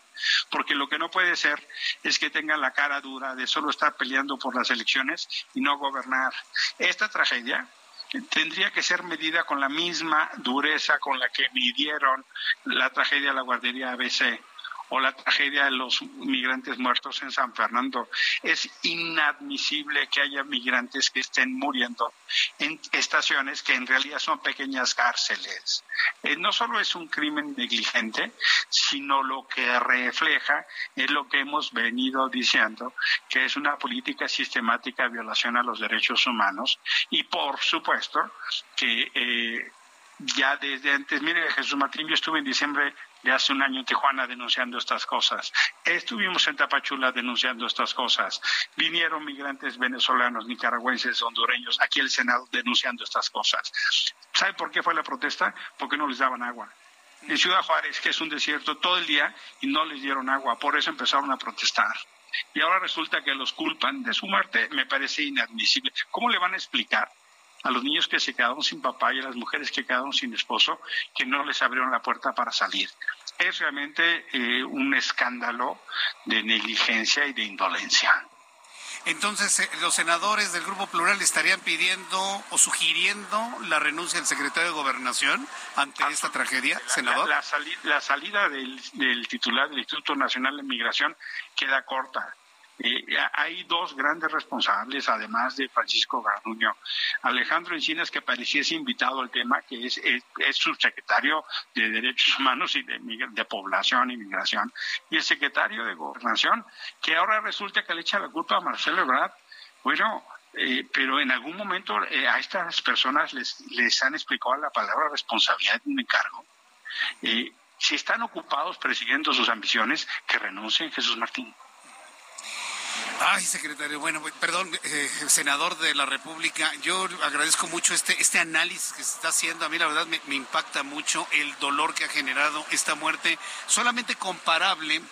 Porque lo que no puede ser es que tenga la cara dura de solo estar peleando por las elecciones y no gobernar. Esta tragedia tendría que ser medida con la misma dureza con la que midieron la tragedia de la guardería ABC o la tragedia de los migrantes muertos en San Fernando. Es inadmisible que haya migrantes que estén muriendo en estaciones que en realidad son pequeñas cárceles. Eh, no solo es un crimen negligente, sino lo que refleja es lo que hemos venido diciendo, que es una política sistemática de violación a los derechos humanos y por supuesto que eh, ya desde antes, mire Jesús Martín, yo estuve en diciembre hace un año en Tijuana denunciando estas cosas. Estuvimos en Tapachula denunciando estas cosas. Vinieron migrantes venezolanos, nicaragüenses, hondureños, aquí al Senado denunciando estas cosas. ¿Sabe por qué fue la protesta? Porque no les daban agua. En Ciudad Juárez, que es un desierto, todo el día y no les dieron agua. Por eso empezaron a protestar. Y ahora resulta que los culpan de su muerte. Me parece inadmisible. ¿Cómo le van a explicar a los niños que se quedaron sin papá y a las mujeres que quedaron sin esposo, que no les abrieron la puerta para salir. Es realmente eh, un escándalo de negligencia y de indolencia. Entonces, eh, los senadores del Grupo Plural estarían pidiendo o sugiriendo la renuncia del secretario de Gobernación ante esta tragedia, senador. La, la salida del, del, titular del Instituto Nacional de Migración queda corta. Eh, hay dos grandes responsables, además de Francisco Garduño. Alejandro Encinas, que pareciese invitado al tema, que es, es, subsecretario de Derechos Humanos y de, de, Población y Migración, y el secretario de Gobernación, que ahora resulta que le echa la culpa a Marcelo Ebrard. Bueno, eh, pero en algún momento eh, a estas personas les, les han explicado la palabra responsabilidad de un encargo. si están ocupados persiguiendo sus ambiciones, que renuncien, Jesús Martín. Ay, secretario, bueno, perdón, eh, senador de la República, yo agradezco mucho este, este análisis que se está haciendo. A mí la verdad me, me impacta mucho el dolor que ha generado esta muerte, solamente comparable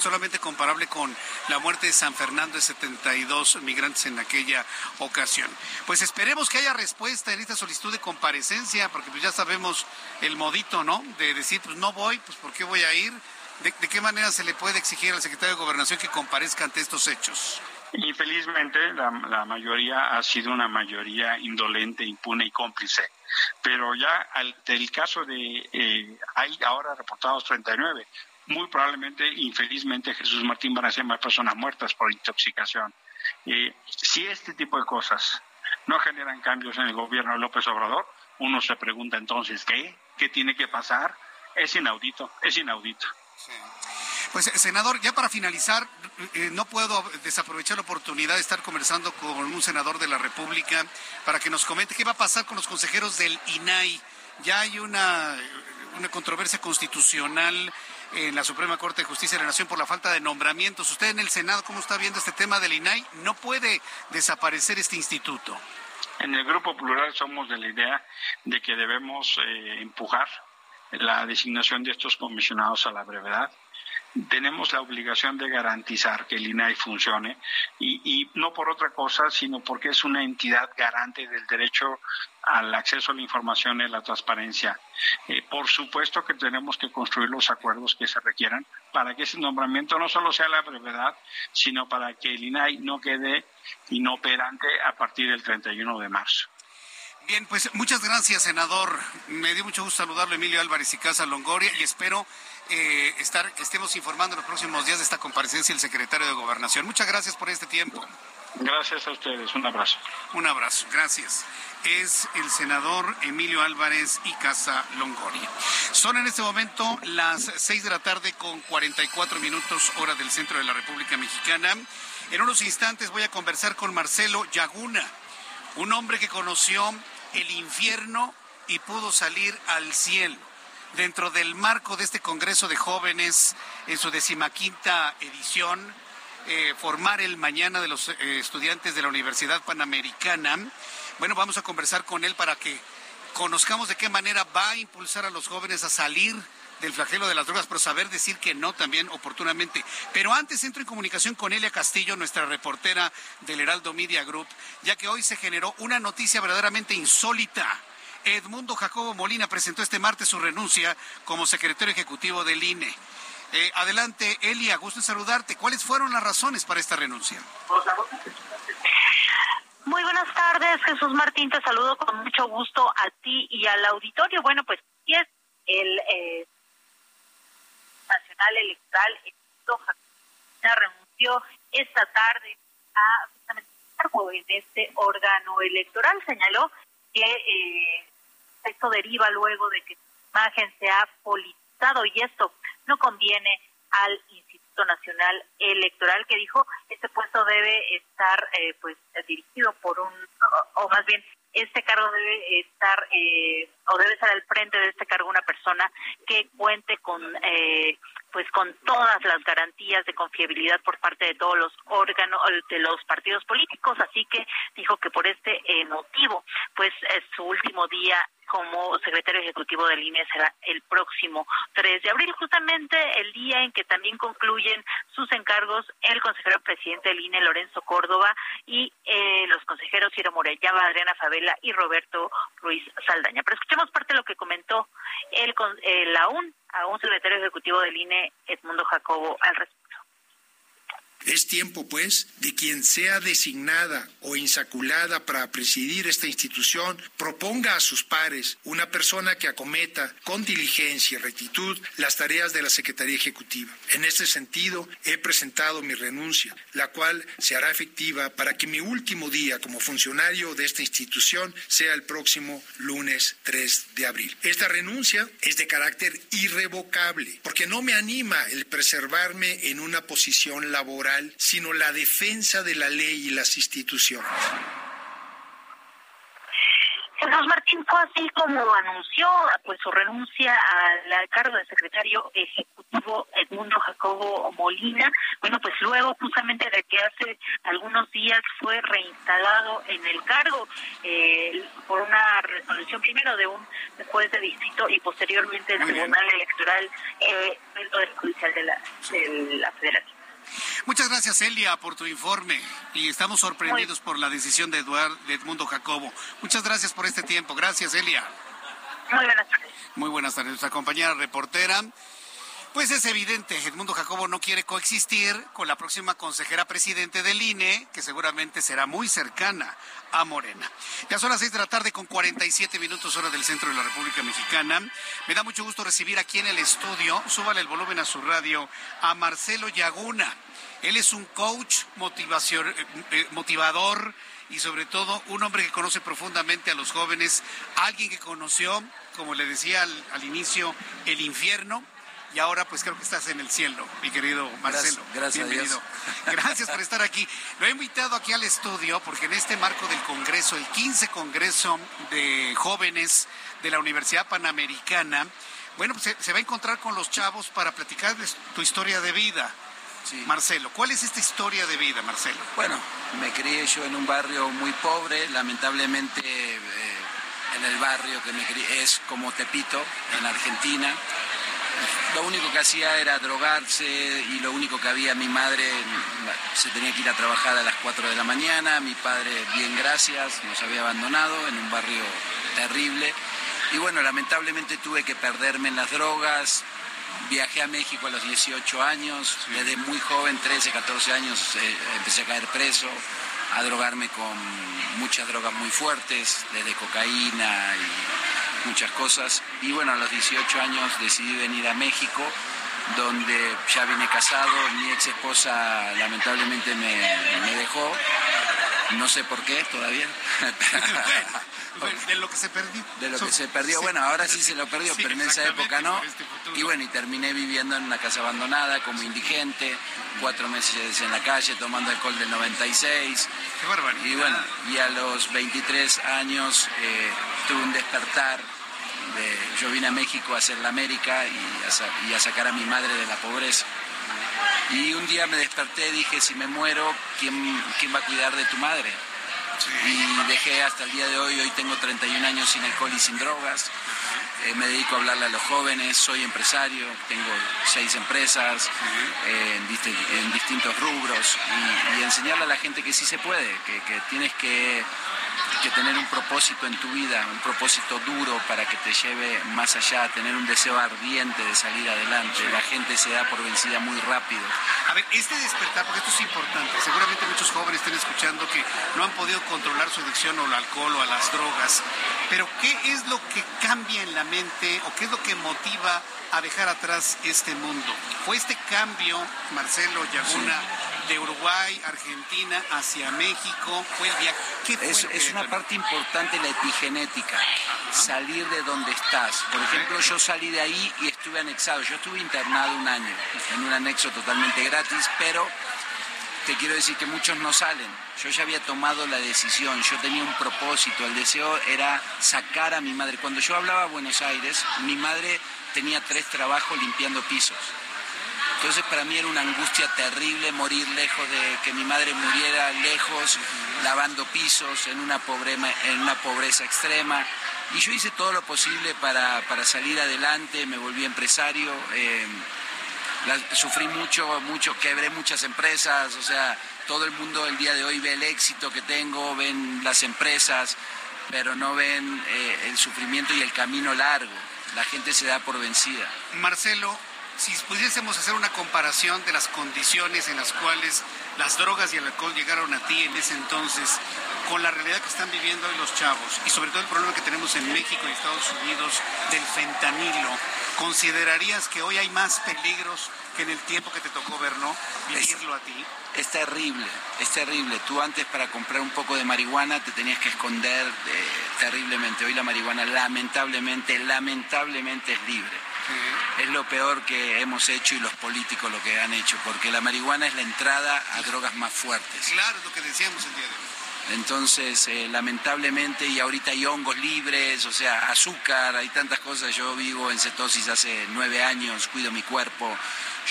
solamente comparable con la muerte de San Fernando de 72 migrantes en aquella ocasión. Pues esperemos que haya respuesta en esta solicitud de comparecencia, porque pues ya sabemos el modito, ¿no? De decir, pues no voy, pues ¿por qué voy a ir? ¿De, qué manera se le puede exigir al secretario de Gobernación que comparezca ante estos hechos? Infelizmente, la, mayoría ha sido una mayoría indolente, impune y cómplice. Pero ya al, del caso de, eh, hay ahora reportados 39. Muy probablemente, infelizmente, Jesús Martín van a ser más personas muertas por intoxicación. Eh, si este tipo de cosas no generan cambios en el gobierno de López Obrador, uno se pregunta entonces, ¿qué? ¿Qué tiene que pasar? es inaudito, es inaudito. Pues, senador, ya para finalizar, eh, no puedo desaprovechar la oportunidad de estar conversando con un senador de la República para que nos comente qué va a pasar con los consejeros del INAI. Ya hay una, una controversia constitucional en la Suprema Corte de Justicia de la Nación por la falta de nombramientos. Usted en el Senado, ¿cómo está viendo este tema del INAI? No puede desaparecer este instituto. En el Grupo Plural somos de la idea de que debemos eh, empujar la designación de estos comisionados a la brevedad tenemos la obligación de garantizar que el INAI funcione y, no por otra cosa, sino porque es una entidad garante del derecho al acceso a la información y la transparencia. Eh, por supuesto que tenemos que construir los acuerdos que se requieran para que ese nombramiento no solo sea la brevedad, sino para que el INAI no quede inoperante a partir del 31 de marzo. Bien, pues muchas gracias, senador. Me dio mucho gusto saludarlo, Emilio Álvarez y Casa Longoria, y espero eh, estar, que estemos informando en los próximos días de esta comparecencia del secretario de Gobernación. Muchas gracias por este tiempo. Gracias a ustedes, un abrazo. Un abrazo, gracias. Es el senador Emilio Álvarez y Casa Longoria. Son en este momento las seis de la tarde con 44 minutos hora del centro de la República Mexicana. En unos instantes voy a conversar con Marcelo Yaguna, un hombre que conoció el infierno y pudo salir al cielo dentro del marco de este Congreso de Jóvenes en su decimaquinta edición, eh, formar el mañana de los eh, estudiantes de la Universidad Panamericana. Bueno, vamos a conversar con él para que conozcamos de qué manera va a impulsar a los jóvenes a salir del flagelo de las drogas, pero saber decir que no también oportunamente. Pero antes entro en comunicación con Elia Castillo, nuestra reportera del Heraldo Media Group, ya que hoy se generó una noticia verdaderamente insólita Edmundo Jacobo Molina presentó este martes su renuncia como secretario ejecutivo del INE. Eh, adelante, Elia, gusto en saludarte. ¿Cuáles fueron las razones para esta renuncia? Muy buenas tardes, Jesús Martín. Te saludo con mucho gusto a ti y al auditorio. Bueno, pues sí es el eh, Nacional Electoral. Edmundo Jacobo renunció esta tarde a justamente en este órgano electoral. Señaló que eh, esto deriva luego de que su imagen se ha politizado y esto no conviene al Instituto Nacional Electoral que dijo este puesto debe estar eh, pues dirigido por un o, más bien este cargo debe estar eh, o debe estar al frente de este cargo una persona que cuente con eh, pues con todas las garantías de confiabilidad por parte de todos los órganos de los partidos políticos. Así que dijo que por este motivo pues es su último día como secretario ejecutivo del INE será el próximo 3 de abril, justamente el día en que también concluyen sus encargos el consejero presidente del INE, Lorenzo Córdoba, y eh, los consejeros Ciro Morellaba, Adriana Favela y Roberto Ruiz Saldaña. Pero escuchemos parte de lo que comentó el, el aún, aún secretario ejecutivo del INE, Edmundo Jacobo, al respecto. Es tiempo, pues, de quien sea designada o insaculada para presidir esta institución proponga a sus pares una persona que acometa con diligencia y rectitud las tareas de la Secretaría Ejecutiva. En este sentido, he presentado mi renuncia, la cual se hará efectiva para que mi último día como funcionario de esta institución sea el próximo lunes 3 de abril. Esta renuncia es de carácter irrevocable, porque no me anima el preservarme en una posición laboral sino la defensa de la ley y las instituciones. Jesús Martín fue así como anunció pues su renuncia al cargo de secretario ejecutivo Edmundo Jacobo Molina. Bueno, pues luego justamente de que hace algunos días fue reinstalado en el cargo eh, por una resolución primero de un juez de distrito y posteriormente del Tribunal Electoral eh, del Poder Judicial de la, de la Federación. Muchas gracias, Elia, por tu informe. Y estamos sorprendidos por la decisión de, Eduardo, de Edmundo Jacobo. Muchas gracias por este tiempo. Gracias, Elia. Muy buenas tardes. Muy buenas tardes. Nuestra compañera reportera. Pues es evidente, Edmundo Jacobo no quiere coexistir con la próxima consejera presidente del INE, que seguramente será muy cercana a Morena. Ya son las seis de la tarde con 47 minutos hora del centro de la República Mexicana. Me da mucho gusto recibir aquí en el estudio, súbale el volumen a su radio, a Marcelo Yaguna. Él es un coach motivación, eh, eh, motivador y sobre todo un hombre que conoce profundamente a los jóvenes, alguien que conoció, como le decía al, al inicio, el infierno y ahora pues creo que estás en el cielo, mi querido Marcelo. Gracias, Bienvenido. Gracias por estar aquí. Lo he invitado aquí al estudio porque en este marco del Congreso, el 15 Congreso de Jóvenes de la Universidad Panamericana, bueno, pues se, va a encontrar con los chavos para platicarles tu historia de vida. Marcelo, ¿cuál es esta historia de vida, Marcelo? Bueno, me crié yo en un barrio muy pobre, lamentablemente eh, en el barrio que me crié es como Tepito, en Argentina lo único que hacía era drogarse y lo único que había, mi madre se tenía que ir a trabajar a las 4 de la mañana, mi padre, bien gracias, nos había abandonado en un barrio terrible. Y bueno, lamentablemente tuve que perderme en las drogas, viajé a México a los 18 años, desde muy joven, 13, 14 años, eh, empecé a caer preso, a drogarme con muchas drogas muy fuertes, desde cocaína y muchas cosas. Y bueno, a los 18 años decidí venir a México, donde ya vine casado, mi ex esposa lamentablemente me, dejó, no sé por qué todavía. de lo que se perdió. De lo que se perdió, bueno, ahora sí se lo perdió, pero en esa época no. Este y bueno, y terminé viviendo en una casa abandonada como indigente, cuatro meses en la calle tomando alcohol del 96. Qué Y bueno, y a los 23 años eh, tuve un despertar yo vine a México a hacer la América y a, sacar a mi madre de la pobreza. Y un día me desperté y dije, si me muero, ¿quién, quién va a cuidar de tu madre? Y dejé hasta el día de hoy, hoy tengo 31 años sin alcohol y sin drogas. Eh, me dedico a hablarle a los jóvenes, soy empresario, tengo seis empresas eh, en, distintos rubros y, enseñarle a la gente que sí se puede, que tienes que que tener un propósito en tu vida, un propósito duro para que te lleve más allá, tener un deseo ardiente de salir adelante. La gente se da por vencida muy rápido. A ver, este despertar, porque esto es importante, seguramente muchos jóvenes estén escuchando que no han podido controlar su adicción al alcohol o a las drogas, pero ¿qué es lo que cambia en la mente o qué es lo que motiva a dejar atrás este mundo? ¿Fue este cambio, Marcelo Yaguna? De Uruguay, Argentina, hacia México? ¿Fue el viaje? ¿Qué fue es, es una parte importante la epigenética, salir de donde estás. Por ejemplo, yo salí de ahí y estuve anexado. Yo estuve internado un año en un anexo totalmente gratis, pero te quiero decir que muchos no salen. Yo ya había tomado la decisión, yo tenía un propósito, el deseo era sacar a mi madre. Cuando yo hablaba a Buenos Aires, mi madre tenía tres trabajos limpiando pisos. Entonces para mí era una angustia terrible morir lejos de que mi madre muriera lejos, lavando pisos, en una, en una pobreza extrema. Y yo hice todo lo posible para, salir adelante, me volví empresario, eh, sufrí mucho, mucho, quebré muchas empresas, o sea, todo el mundo el día de hoy ve el éxito que tengo, ven las empresas, pero no ven eh, el sufrimiento y el camino largo. La gente se da por vencida. Marcelo, si pudiésemos hacer una comparación de las condiciones en las cuales las drogas y el alcohol llegaron a ti en ese entonces, con la realidad que están viviendo hoy los chavos y sobre todo el problema que tenemos en México y Estados Unidos del fentanilo, ¿considerarías que hoy hay más peligros que en el tiempo que te tocó ver, no? Vivirlo a ti. Es terrible, es terrible. Tú antes para comprar un poco de marihuana te tenías que esconder eh, terriblemente. Hoy la marihuana lamentablemente, lamentablemente es libre es lo peor que hemos hecho y los políticos lo que han hecho, porque la marihuana es la entrada a drogas más fuertes. Claro, es lo que decíamos el día de hoy. Entonces, eh, lamentablemente, y ahorita hay hongos libres, o sea, azúcar, hay tantas cosas. Yo vivo en cetosis hace nueve años, cuido mi cuerpo.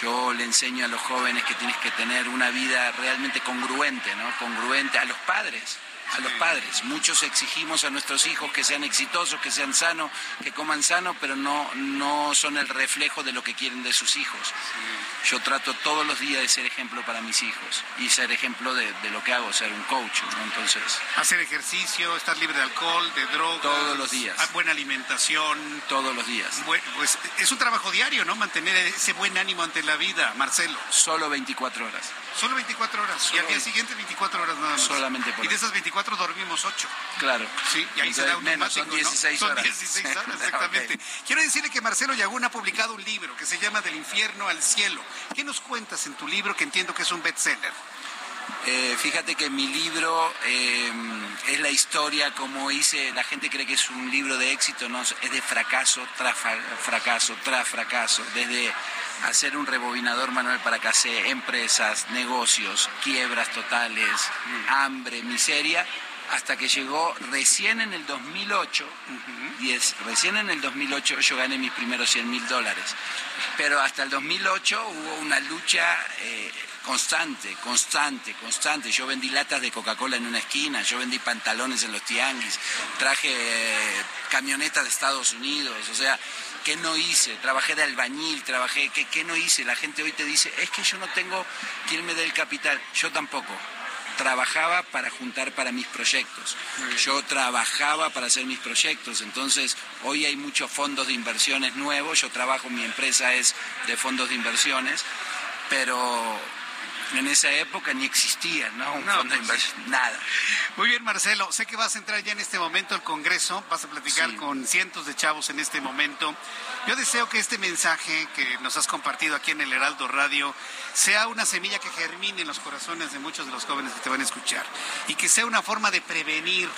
Yo le enseño a los jóvenes que tienes que tener una vida realmente congruente, ¿no? Congruente a los padres a los padres. Muchos exigimos a nuestros hijos que sean exitosos, que sean sanos, que coman sano, pero no, no son el reflejo de lo que quieren de sus hijos. Yo trato todos los días de ser ejemplo para mis hijos y ser ejemplo de, lo que hago, ser un coach. Entonces, hacer ejercicio, estar libre de alcohol, de drogas. Todos los días. Ah, buena alimentación. Todos los días. pues es un trabajo diario, ¿no? Mantener ese buen ánimo ante la vida, Marcelo. Solo 24 horas. Solo 24 horas. y al día siguiente 24 horas nada más. Solamente por Y de esas 24 dormimos 8. Claro. Sí, y ahí se da un menos, son 16 ¿no? horas. Son 16 horas, exactamente. Quiero decirle que Marcelo Yagún ha publicado un libro que se llama Del infierno al cielo. ¿Qué nos cuentas en tu libro que entiendo que es un bestseller? Eh, fíjate que mi libro eh, es la historia, como hice, la gente cree que es un libro de éxito, no, es de fracaso tras fracaso, tras fracaso, desde hacer un rebobinador manual para casé, empresas, negocios, quiebras totales, hambre, miseria, hasta que llegó recién en el 2008, recién en el 2008 yo gané mis primeros 100 mil dólares, pero hasta el 2008 hubo una lucha... Eh, constante, constante, constante. Yo vendí latas de Coca-Cola en una esquina, yo vendí pantalones en los tianguis, traje eh, camionetas de Estados Unidos, o sea, ¿qué no hice? Trabajé de albañil, trabajé, ¿qué, ¿qué, no hice? La gente hoy te dice, es que yo no tengo quien me dé el capital, yo tampoco. Trabajaba para juntar para mis proyectos. Yo trabajaba para hacer mis proyectos. Entonces, hoy hay muchos fondos de inversiones nuevos. Yo trabajo, mi empresa es de fondos de inversiones. Pero en esa época ni existía, ¿no? Un fondo de pues inversión, nada. Muy bien, Marcelo, sé que vas a entrar ya en este momento al Congreso, vas a platicar con cientos de chavos en este momento. Yo deseo que este mensaje que nos has compartido aquí en el Heraldo Radio sea una semilla que germine en los corazones de muchos de los jóvenes que te van a escuchar y que sea una forma de prevenir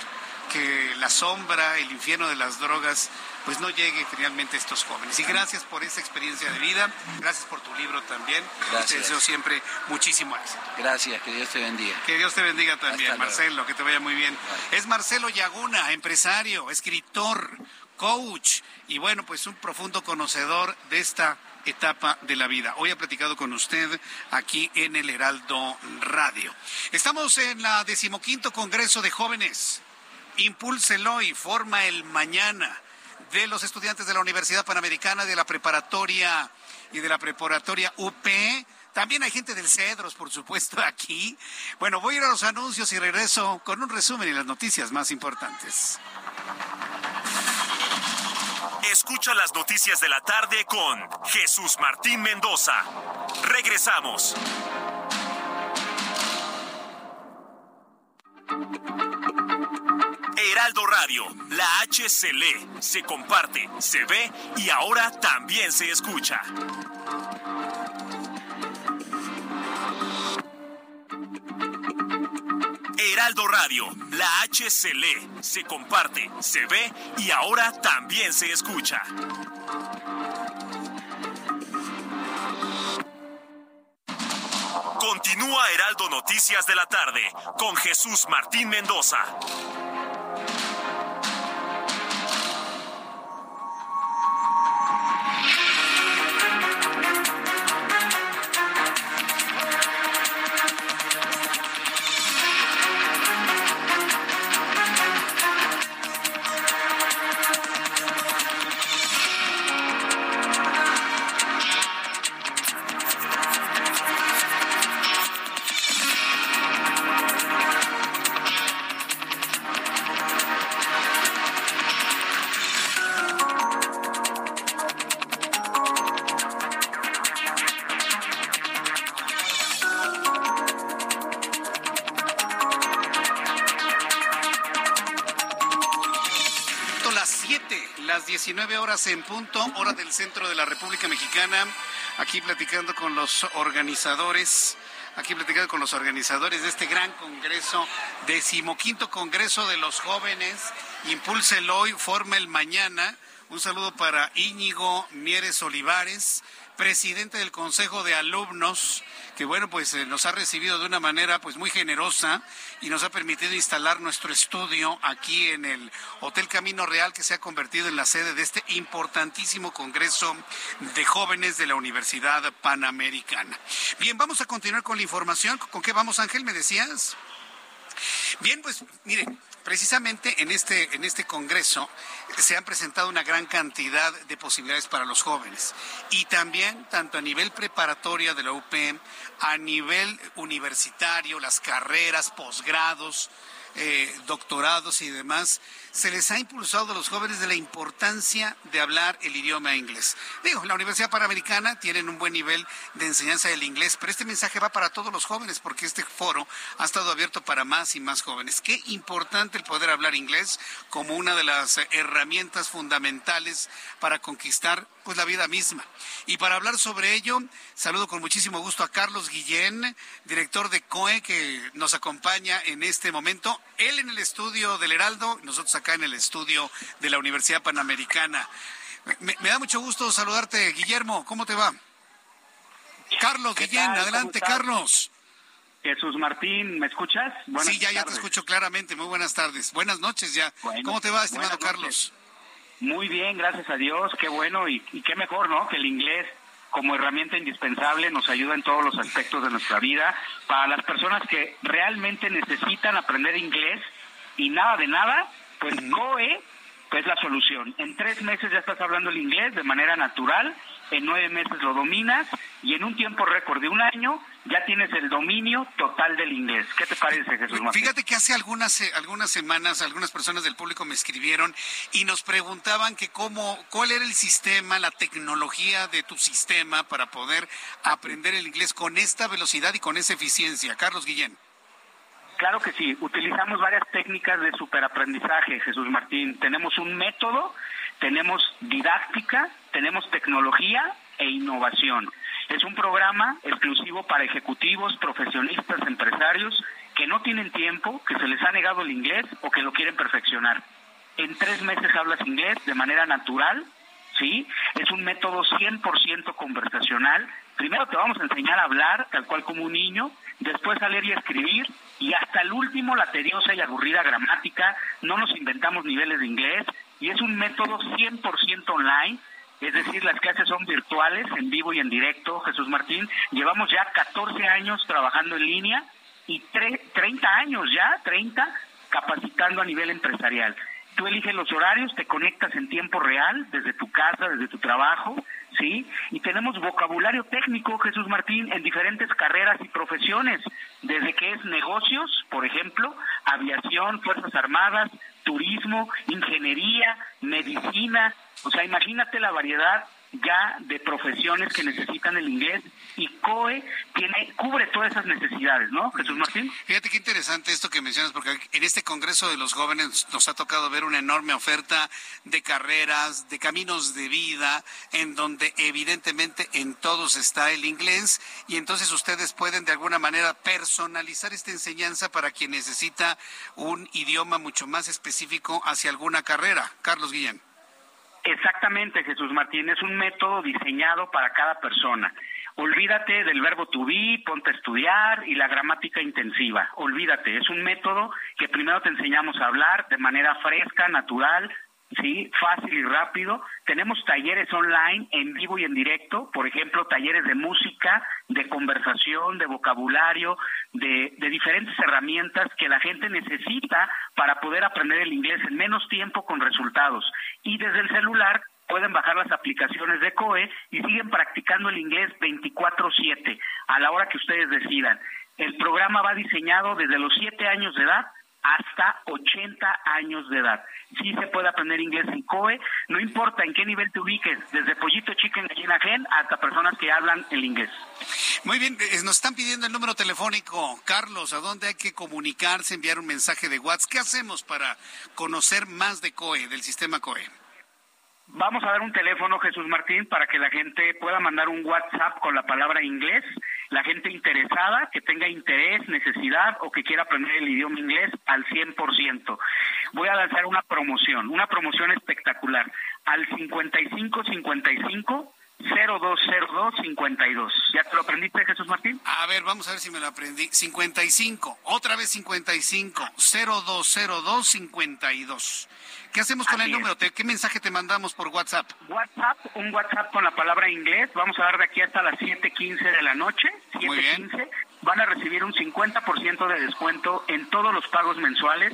que la sombra, el infierno de las drogas, pues no llegue finalmente a estos jóvenes. Y gracias por esa experiencia de vida, gracias por tu libro también. Gracias. Te deseo siempre muchísimo éxito. Gracias, que Dios te bendiga. Que Dios te bendiga también, Marcelo, que te vaya muy bien. Es Marcelo Yaguna, empresario, escritor, coach y bueno, pues un profundo conocedor de esta etapa de la vida. Hoy ha platicado con usted aquí en el Heraldo Radio. Estamos en la decimoquinto Congreso de Jóvenes. Impúlselo y forma el mañana de los estudiantes de la Universidad Panamericana, de la preparatoria y de la preparatoria UP. También hay gente del Cedros, por supuesto, aquí. Bueno, voy a ir a los anuncios y regreso con un resumen y las noticias más importantes. Escucha las noticias de la tarde con Jesús Martín Mendoza. Regresamos. Heraldo Radio, la H se lee, se comparte, se ve y ahora también se escucha. Heraldo Radio, la H se lee, se comparte, se ve y ahora también se escucha. Continúa Heraldo Noticias de la tarde con Jesús Martín Mendoza. En punto, hora del centro de la República Mexicana, aquí platicando con los organizadores, aquí platicando con los organizadores de este gran congreso, decimoquinto congreso de los jóvenes, Impulse el hoy, forma el mañana. Un saludo para Íñigo Mieres Olivares, presidente del Consejo de Alumnos que bueno, pues eh, nos ha recibido de una manera pues muy generosa y nos ha permitido instalar nuestro estudio aquí en el Hotel Camino Real que se ha convertido en la sede de este importantísimo Congreso de Jóvenes de la Universidad Panamericana. Bien, vamos a continuar con la información. ¿Con qué vamos, Ángel? ¿Me decías? Bien, pues miren, precisamente en este, en este Congreso se han presentado una gran cantidad de posibilidades para los jóvenes. Y también, tanto a nivel preparatoria de la UPM, a nivel universitario, las carreras, posgrados, eh, doctorados y demás, se les ha impulsado a los jóvenes de la importancia de hablar el idioma inglés. Digo, la Universidad Panamericana tienen un buen nivel de enseñanza del inglés, pero este mensaje va para todos los jóvenes porque este foro ha estado abierto para más y más jóvenes. Qué importante el poder hablar inglés como una de las herramientas fundamentales para conquistar pues la vida misma. Y para hablar sobre ello, saludo con muchísimo gusto a Carlos Guillén, director de COE, que nos acompaña en este momento. Él en el estudio del Heraldo, nosotros acá en el estudio de la Universidad Panamericana. Me, da mucho gusto saludarte, Guillermo. ¿Cómo te va? Carlos Guillén, adelante, Carlos. Jesús Martín, ¿me escuchas? sí, ya, ya te escucho claramente. Muy buenas tardes. Buenas noches ya. ¿Cómo te va, estimado Carlos? Muy bien, gracias a Dios, qué bueno y, qué mejor, ¿no? Que el inglés como herramienta indispensable nos ayuda en todos los aspectos de nuestra vida. Para las personas que realmente necesitan aprender inglés y nada de nada, pues COE es la solución. En tres meses ya estás hablando el inglés de manera natural en nueve meses lo dominas y en un tiempo récord de un año ya tienes el dominio total del inglés. ¿Qué te parece, Jesús? Fíjate que hace algunas, eh, algunas semanas algunas personas del público me escribieron y nos preguntaban que cómo, cuál era el sistema, la tecnología de tu sistema para poder aprender el inglés con esta velocidad y con esa eficiencia. Carlos Guillén. Claro que sí, utilizamos varias técnicas de superaprendizaje, Jesús Martín. Tenemos un método, tenemos didáctica, tenemos tecnología e innovación. Es un programa exclusivo para ejecutivos, profesionistas, empresarios que no tienen tiempo, que se les ha negado el inglés o que lo quieren perfeccionar. En tres meses hablas inglés de manera natural, ¿sí? Es un método 100% conversacional. Primero te vamos a enseñar a hablar, tal cual como un niño, después a leer y escribir, y hasta el último la tediosa y aburrida gramática. No nos inventamos niveles de inglés, y es un método 100% online es decir, las clases son virtuales, en vivo y en directo, Jesús Martín. Llevamos ya 14 años trabajando en línea y 30 años ya, 30, capacitando a nivel empresarial. Tú eliges los horarios, te conectas en tiempo real, desde tu casa, desde tu trabajo, ¿sí? Y tenemos vocabulario técnico, Jesús Martín, en diferentes carreras y profesiones, desde que es negocios, por ejemplo, aviación, Fuerzas Armadas, turismo, ingeniería, medicina, o sea, imagínate la variedad ya de profesiones que necesitan el inglés y COE tiene cubre todas esas necesidades, ¿no? Jesús Martín. Fíjate qué interesante esto que mencionas porque en este Congreso de los Jóvenes nos ha tocado ver una enorme oferta de carreras, de caminos de vida en donde evidentemente en todos está el inglés y entonces ustedes pueden de alguna manera personalizar esta enseñanza para quien necesita un idioma mucho más específico hacia alguna carrera. Carlos Guillén. Exactamente, Jesús Martín, es un método diseñado para cada persona. Olvídate del verbo to be, ponte a estudiar y la gramática intensiva. Olvídate, es un método que primero te enseñamos a hablar de manera fresca, natural, sí, fácil y rápido. Tenemos talleres online en vivo y en directo, por ejemplo, talleres de música, de conversación, de vocabulario, de, de, diferentes herramientas que la gente necesita para poder aprender el inglés en menos tiempo con resultados. Y desde el celular pueden bajar las aplicaciones de COE y siguen practicando el inglés 24/7 a la hora que ustedes decidan. El programa va diseñado desde los 7 años de edad hasta 80 años de edad. Sí se puede aprender inglés en COE, no importa en qué nivel te ubiques, desde pollito chicken gallina gen hasta personas que hablan el inglés. Muy bien, eh, nos están pidiendo el número telefónico. Carlos, ¿a dónde hay que comunicarse, enviar un mensaje de WhatsApp? ¿Qué hacemos para conocer más de COE, del sistema COE? Vamos a dar un teléfono, Jesús Martín, para que la gente pueda mandar un WhatsApp con la palabra inglés la gente interesada, que tenga interés, necesidad o que quiera aprender el idioma inglés al 100%. Voy a lanzar una promoción, una promoción espectacular, al 5555 020252. ¿Ya te lo aprendiste, Jesús Martín? A ver, vamos a ver si me lo aprendí. 55, otra vez 55 020252. ¿Qué hacemos con el número? ¿Qué mensaje te mandamos por WhatsApp? WhatsApp, un WhatsApp con la palabra inglés. Vamos a dar de aquí hasta las 7:15 de la noche. 7:15 van a recibir un 50% de descuento en todos los pagos mensuales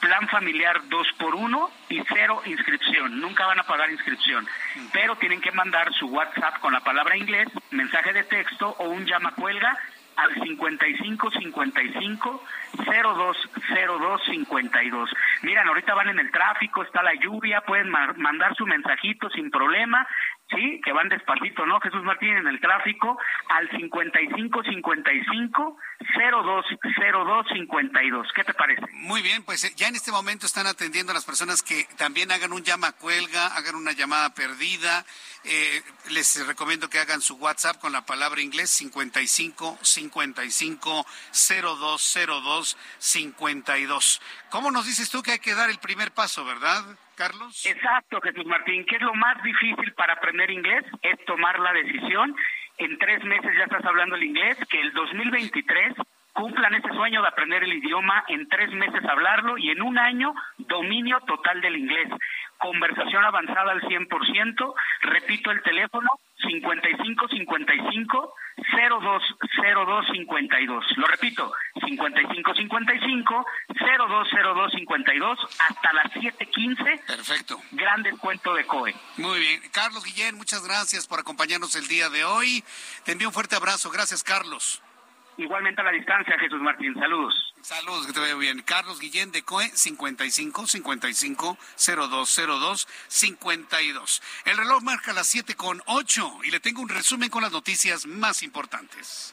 plan familiar 2 por 1 y cero inscripción. Nunca van a pagar inscripción, pero tienen que mandar su WhatsApp con la palabra inglés, mensaje de texto o un llama cuelga al 55 55 02 02 52. Miran, ahorita van en el tráfico, está la lluvia, pueden mandar su mensajito sin problema sí, que van despacito, ¿no? Jesús Martín en el tráfico al 55 55 02 02 52. ¿Qué te parece? Muy bien, pues eh, ya en este momento están atendiendo a las personas que también hagan un llama cuelga, hagan una llamada perdida. Eh, les recomiendo que hagan su WhatsApp con la palabra inglés 55 55 02 02 52. ¿Cómo nos dices tú que hay que dar el primer paso, verdad? Carlos. Exacto, Jesús Martín. ¿Qué es lo más difícil para aprender inglés? Es tomar la decisión. En tres meses ya estás hablando el inglés, que el 2023 cumplan ese sueño de aprender el idioma, en tres meses hablarlo y en un año dominio total del inglés. Conversación avanzada al 100%. Repito el teléfono 5555 020252. Lo repito, 5555 020252 hasta las 7:15. Perfecto. Gran descuento de COE. Muy bien. Carlos Guillén, muchas gracias por acompañarnos el día de hoy. Te envío un fuerte abrazo. Gracias, Carlos. Igualmente a la distancia, Jesús Martín. Saludos. Saludos, que te vaya bien. Carlos Guillén de COE 55 55 0202 52. El reloj marca las 7 con 8 y le tengo un resumen con las noticias más importantes.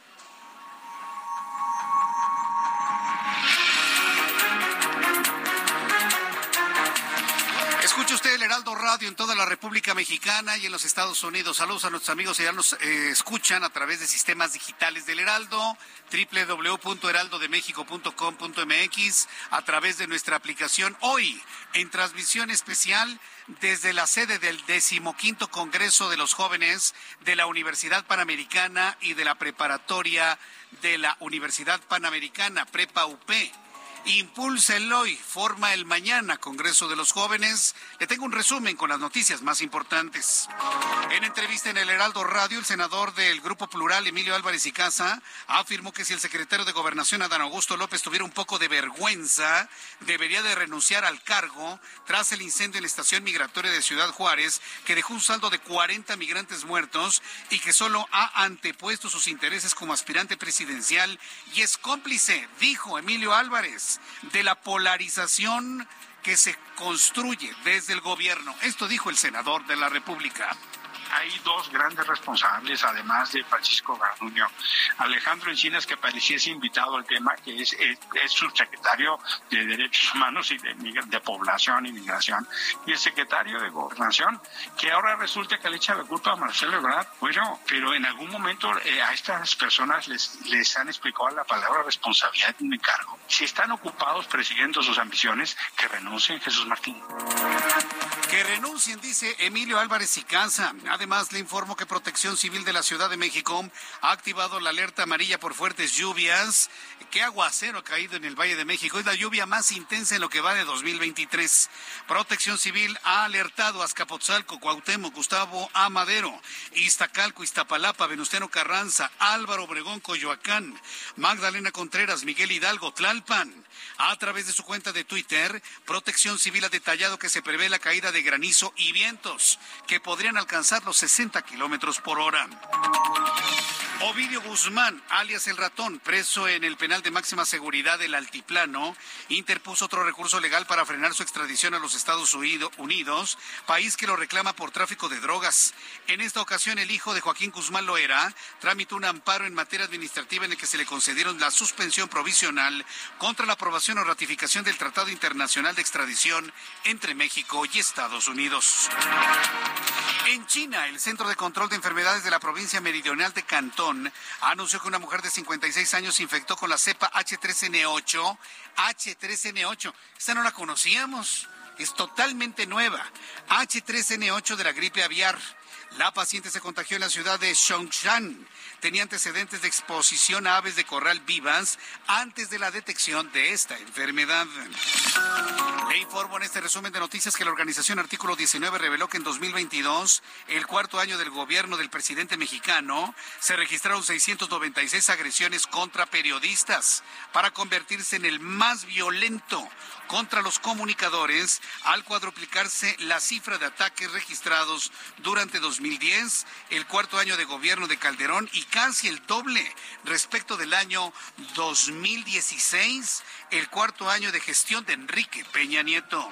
Escucha usted el Heraldo Radio en toda la República Mexicana y en los Estados Unidos. Saludos a nuestros amigos que ya nos eh, escuchan a través de sistemas digitales del Heraldo, www.heraldodemexico.com.mx, a través de nuestra aplicación hoy en transmisión especial desde la sede del decimoquinto Congreso de los Jóvenes de la Universidad Panamericana y de la Preparatoria de la Universidad Panamericana, Prepa UP Impulsa el hoy, forma el mañana, Congreso de los Jóvenes. Le tengo un resumen con las noticias más importantes. En entrevista en el Heraldo Radio, el senador del Grupo Plural, Emilio Álvarez y Casa, afirmó que si el secretario de Gobernación, Adán Augusto López, tuviera un poco de vergüenza, debería de renunciar al cargo tras el incendio en la estación migratoria de Ciudad Juárez, que dejó un saldo de 40 migrantes muertos y que solo ha antepuesto sus intereses como aspirante presidencial y es cómplice, dijo Emilio Álvarez de la polarización que se construye desde el gobierno. Esto dijo el senador de la República hay dos grandes responsables, además de Francisco Garduño. Alejandro Encinas, que pareciese invitado al tema, que es, es, subsecretario de Derechos Humanos y de, de, Población y Migración, y el secretario de Gobernación, que ahora resulta que le echa la culpa a Marcelo Ebrard. Bueno, pero en algún momento eh, a estas personas les, les han explicado la palabra responsabilidad en mi cargo. Si están ocupados persiguiendo sus ambiciones, que renuncien, Jesús Martín. Que renuncien, dice Emilio Álvarez y Casa. Además, le informo que Protección Civil de la Ciudad de México ha activado la alerta amarilla por fuertes lluvias. ¿Qué aguacero ha caído en el Valle de México? Es la lluvia más intensa en lo que va de 2023. Protección Civil ha alertado a Azcapotzalco, Cuauhtémoc, Gustavo A. Madero, Iztacalco, Iztapalapa, Venustiano Carranza, Álvaro Obregón, Coyoacán, Magdalena Contreras, Miguel Hidalgo, Tlalpan. A través de su cuenta de Twitter, Protección Civil ha detallado que se prevé la caída de granizo y vientos que podrían alcanzar los 60 kilómetros por hora. Ovidio Guzmán, alias el ratón, preso en el penal de máxima seguridad del Altiplano, interpuso otro recurso legal para frenar su extradición a los Estados Unidos, país que lo reclama por tráfico de drogas. En esta ocasión, el hijo de Joaquín Guzmán Loera tramitó un amparo en materia administrativa en el que se le concedieron la suspensión provisional contra la aprobación o ratificación del Tratado Internacional de Extradición entre México y Estados Unidos. En China, el Centro de Control de Enfermedades de la provincia meridional de Cantón anunció que una mujer de 56 años se infectó con la cepa H3N8. H3N8. Esta no la conocíamos. Es totalmente nueva. H3N8 de la gripe aviar. La paciente se contagió en la ciudad de Zhongshan. Tenía antecedentes de exposición a aves de corral vivas antes de la detección de esta enfermedad. Le informo en este resumen de noticias que la organización Artículo 19 reveló que en 2022, el cuarto año del gobierno del presidente mexicano, se registraron 696 agresiones contra periodistas para convertirse en el más violento contra los comunicadores al cuadruplicarse la cifra de ataques registrados durante 2010, el cuarto año de gobierno de Calderón y casi el doble respecto del año 2016, el cuarto año de gestión de Enrique Peña Nieto.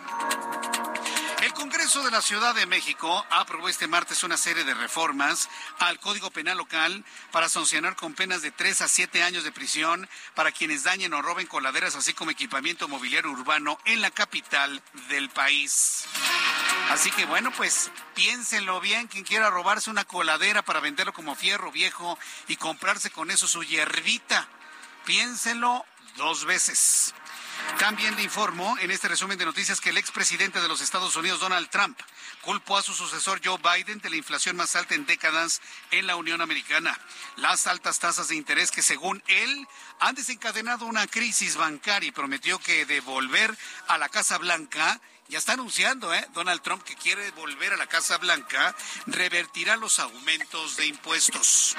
El Congreso de la Ciudad de México aprobó este martes una serie de reformas al Código Penal local para sancionar con penas de 3 a 7 años de prisión para quienes dañen o roben coladeras, así como equipamiento mobiliario urbano en la capital del país. Así que bueno, pues piénsenlo bien, quien quiera robarse una coladera para venderlo como fierro viejo y comprarse con eso su hierbita, piénsenlo dos veces. También le informo en este resumen de noticias que el expresidente de los Estados Unidos, Donald Trump, culpó a su sucesor Joe Biden de la inflación más alta en décadas en la Unión Americana. Las altas tasas de interés que según él han desencadenado una crisis bancaria y prometió que devolver a la Casa Blanca ya está anunciando, ¿eh? Donald Trump que quiere volver a la Casa Blanca, revertirá los aumentos de impuestos.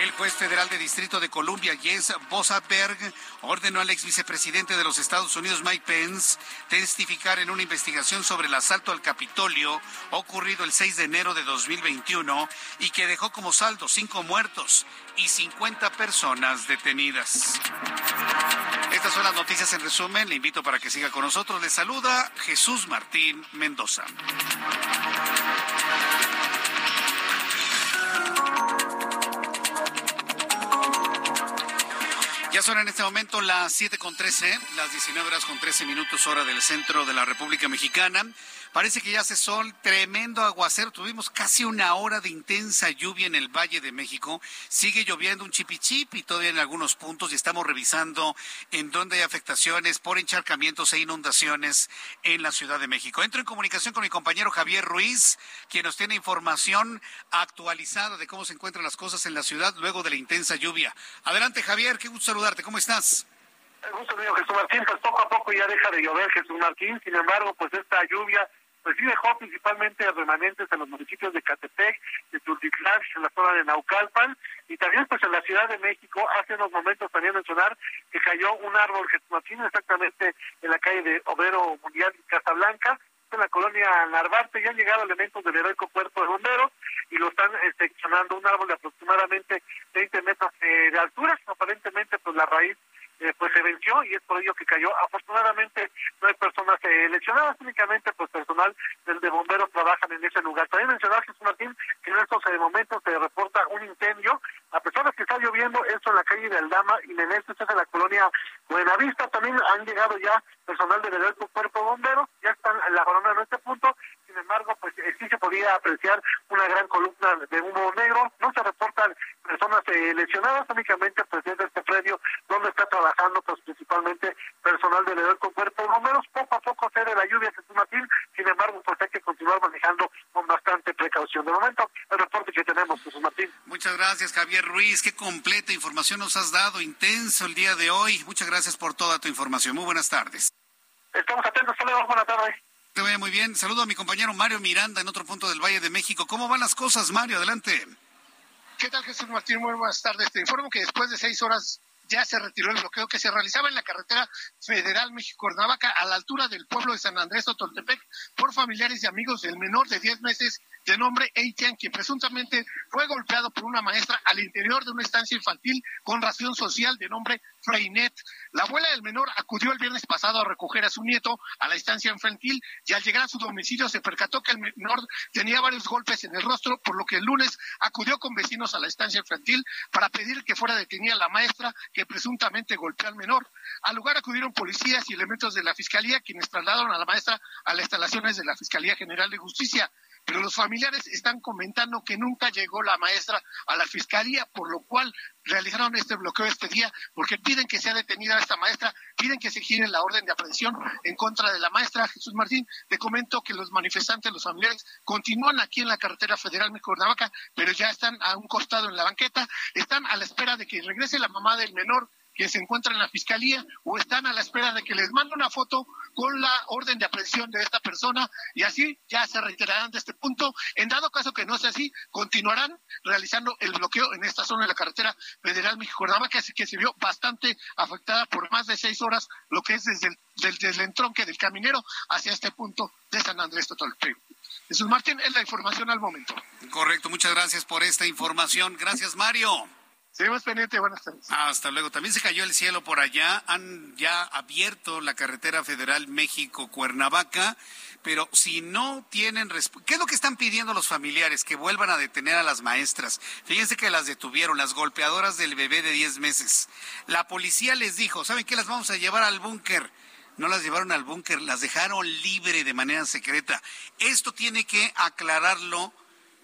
El juez federal de Distrito de Columbia, Jens Bosaberg, ordenó al ex vicepresidente de los Estados Unidos, Mike Pence, testificar en una investigación sobre el asalto al Capitolio ocurrido el 6 de enero de 2021 y que dejó como saldo cinco muertos y 50 personas detenidas. Estas son las noticias en resumen. Le invito para que siga con nosotros. Le saluda Jesús Martín Mendoza. Son en este momento las 7 con 13, las 19 horas con 13 minutos hora del centro de la República Mexicana. Parece que ya hace sol, tremendo aguacero. Tuvimos casi una hora de intensa lluvia en el Valle de México. Sigue lloviendo un chipichipi todavía en algunos puntos y estamos revisando en dónde hay afectaciones por encharcamientos e inundaciones en la Ciudad de México. Entro en comunicación con mi compañero Javier Ruiz, quien nos tiene información actualizada de cómo se encuentran las cosas en la ciudad luego de la intensa lluvia. Adelante, Javier, qué gusto saludarte. ¿Cómo estás? El gusto mío, Jesús Martín, pues poco a poco ya deja de llover Jesús Martín, sin embargo, pues esta lluvia pues sí dejó principalmente remanentes en los municipios de Catepec, de Tultitlán, en la zona de Naucalpan, y también pues en la Ciudad de México, hace unos momentos también mencionar que cayó un árbol que exactamente en la calle de Obrero Mundial en Casablanca, en la colonia Narvarte, ya han llegado elementos del heroico cuerpo de bomberos y lo están eh, seccionando. Un árbol de aproximadamente 20 metros eh, de altura, aparentemente pues la raíz eh, pues se venció y es por ello que cayó. Afortunadamente no hay personas eh, lesionadas, únicamente pues personal del de bomberos trabajan en ese lugar. También mencionar, Jesús Martín, que en estos eh, momentos se reporta un incendio, a pesar de que está lloviendo, esto en la calle de Aldama y Neneste, esto es en la colonia Buenavista, también han llegado ya personal del Cuerpo de Bomberos, ya están la corona en este punto, sin embargo, pues sí se podía apreciar una gran columna de humo negro, no se reportan personas lesionadas, únicamente pues desde este predio donde está trabajando pues principalmente personal del con Cuerpo Bomberos, poco a poco cede la lluvia Jesús Martín, sin embargo pues hay que continuar manejando con bastante precaución. De momento, el reporte que tenemos, Jesús Martín. Muchas gracias, Javier Ruiz, qué completa información nos has dado, intenso el día de hoy. Muchas gracias por toda tu información. Muy buenas tardes. Estamos atentos, saludos, buenas tardes. Te vaya muy bien. Saludo a mi compañero Mario Miranda en otro punto del Valle de México. ¿Cómo van las cosas, Mario? Adelante. ¿Qué tal, Jesús Martín? Muy buenas tardes. Te informo que después de seis horas ya se retiró el bloqueo que se realizaba en la carretera federal México-Cuernavaca a la altura del pueblo de San Andrés Toltepec por familiares y amigos del menor de 10 meses de nombre Eitian, que presuntamente fue golpeado por una maestra al interior de una estancia infantil con ración social de nombre Freinet. La abuela del menor acudió el viernes pasado a recoger a su nieto a la estancia infantil y al llegar a su domicilio se percató que el menor tenía varios golpes en el rostro, por lo que el lunes acudió con vecinos a la estancia infantil para pedir que fuera detenida la maestra que presuntamente golpeó al menor. Al lugar acudieron policías y elementos de la fiscalía quienes trasladaron a la maestra a las instalaciones de la Fiscalía General de Justicia. Pero los familiares están comentando que nunca llegó la maestra a la fiscalía, por lo cual realizaron este bloqueo este día porque piden que sea detenida esta maestra, piden que se gire la orden de aprehensión en contra de la maestra Jesús Martín. Te comento que los manifestantes, los familiares, continúan aquí en la carretera federal México-Cuernavaca, pero ya están a un costado en la banqueta, están a la espera de que regrese la mamá del menor que se encuentra en la fiscalía o están a la espera de que les mande una foto con la orden de aprehensión de esta persona y así ya se reiterarán de este punto. En dado caso que no sea así, continuarán realizando el bloqueo en esta zona de la carretera federal México-Cuernavaca, que se vio bastante afectada por más de seis horas, lo que es desde el, entronque del caminero hacia este punto de San Andrés Totolpe. Jesús Martín, es la información al momento. Correcto, muchas gracias por esta información. Gracias, Mario. Seguimos pendiente, buenas tardes. Hasta luego. También se cayó el cielo por allá. Han ya abierto la carretera federal México-Cuernavaca, pero si no tienen ¿qué es lo que están pidiendo los familiares? Que vuelvan a detener a las maestras. Fíjense que las detuvieron, las golpeadoras del bebé de 10 meses. La policía les dijo, ¿saben qué? Las vamos a llevar al búnker. No las llevaron al búnker, las dejaron libre de manera secreta. Esto tiene que aclararlo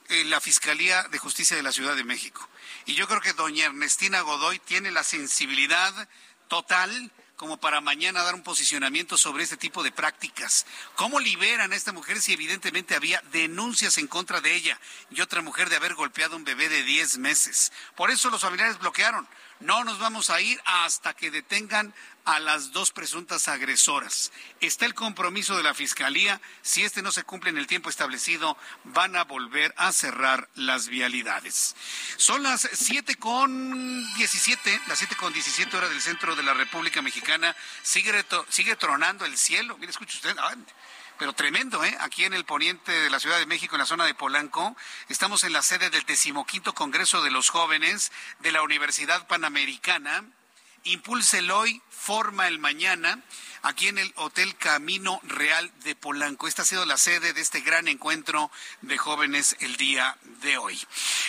eh, la Fiscalía de Justicia de la Ciudad de México. Y yo creo que doña Ernestina Godoy tiene la sensibilidad total como para mañana dar un posicionamiento sobre este tipo de prácticas. ¿Cómo liberan a esta mujer si evidentemente había denuncias en contra de ella y otra mujer de haber golpeado a un bebé de 10 meses? Por eso los familiares bloquearon. No nos vamos a ir hasta que detengan a las dos presuntas agresoras. Está el compromiso de la Fiscalía. Si este no se cumple en el tiempo establecido, van a volver a cerrar las vialidades. Son las siete con diecisiete, las siete con diecisiete horas del centro de la República Mexicana. Sigue, sigue tronando el cielo. Mire, escuche usted. pero tremendo, ¿eh? Aquí en el poniente de la Ciudad de México, en la zona de Polanco, estamos en la sede del decimoquinto Congreso de los Jóvenes de la Universidad Panamericana. Impulse el hoy, forma el mañana, aquí en el Hotel Camino Real de Polanco. Esta ha sido la sede de este gran encuentro de jóvenes el día de hoy.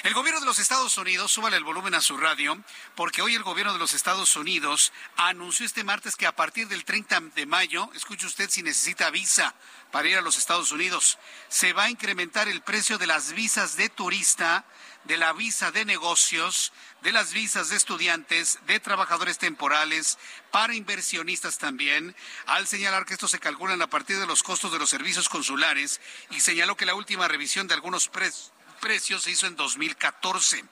El gobierno de los Estados Unidos, súbale el volumen a su radio, porque hoy el gobierno de los Estados Unidos anunció este martes que a partir del 30 de mayo, escuche usted si necesita visa para ir a los Estados Unidos, se va a incrementar el precio de las visas de turista de la visa de negocios, de las visas de estudiantes, de trabajadores temporales, para inversionistas también, al señalar que estos se calculan a partir de los costos de los servicios consulares y señaló que la última revisión de algunos precios precio se hizo en 2014.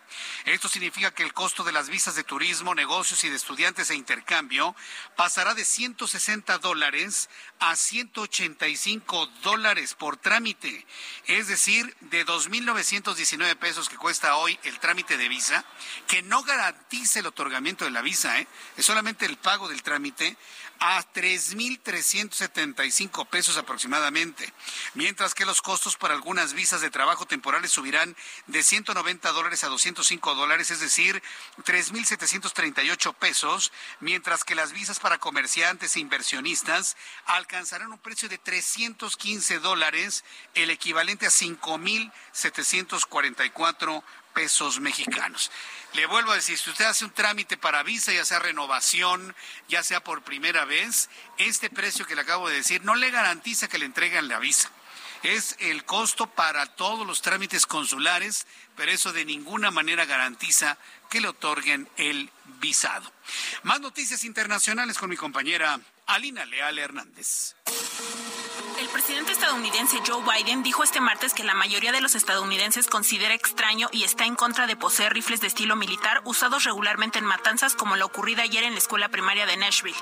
Esto significa que el costo de las visas de turismo, negocios y de estudiantes e intercambio pasará de 160 dólares a 185 dólares por trámite. Es decir, de 2.919 pesos que cuesta hoy el trámite de visa, que no garantiza el otorgamiento de la visa, ¿eh? es solamente el pago del trámite, a 3.375 pesos aproximadamente, mientras que los costos para algunas visas de trabajo temporales subirán de 190 dólares a 205 dólares, es decir, 3.738 pesos, mientras que las visas para comerciantes e inversionistas alcanzarán un precio de 315 dólares, el equivalente a 5.744 pesos mexicanos. Le vuelvo a decir, si usted hace un trámite para visa, ya sea renovación, ya sea por primera vez, este precio que le acabo de decir no le garantiza que le entreguen la visa. Es el costo para todos los trámites consulares, pero eso de ninguna manera garantiza que le otorguen el visado. Más noticias internacionales con mi compañera Alina Leal Hernández. El presidente estadounidense Joe Biden dijo este martes que la mayoría de los estadounidenses considera extraño y está en contra de poseer rifles de estilo militar usados regularmente en matanzas como la ocurrida ayer en la escuela primaria de Nashville.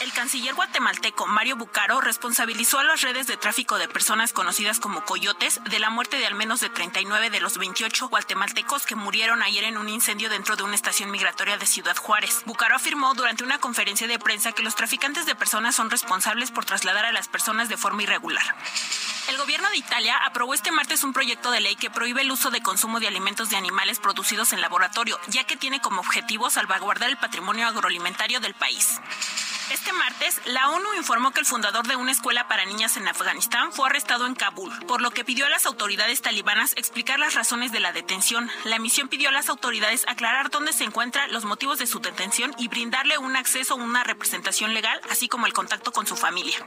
El canciller guatemalteco Mario Bucaro responsabilizó a las redes de tráfico de personas conocidas como coyotes de la muerte de al menos de 39 de los 28 guatemaltecos que murieron ayer en un incendio dentro de una estación migratoria de Ciudad Juárez. Bucaro afirmó durante una conferencia de prensa que los traficantes de personas son responsables por trasladar a las personas de forma irregular. El gobierno de Italia aprobó este martes un proyecto de ley que prohíbe el uso de consumo de alimentos de animales producidos en laboratorio, ya que tiene como objetivo salvaguardar el patrimonio agroalimentario del país. Este martes, la ONU informó que el fundador de una escuela para niñas en Afganistán fue arrestado en Kabul, por lo que pidió a las autoridades talibanas explicar las razones de la detención. La misión pidió a las autoridades aclarar dónde se encuentran los motivos de su detención y brindarle un acceso a una representación legal, así como el contacto con su familia.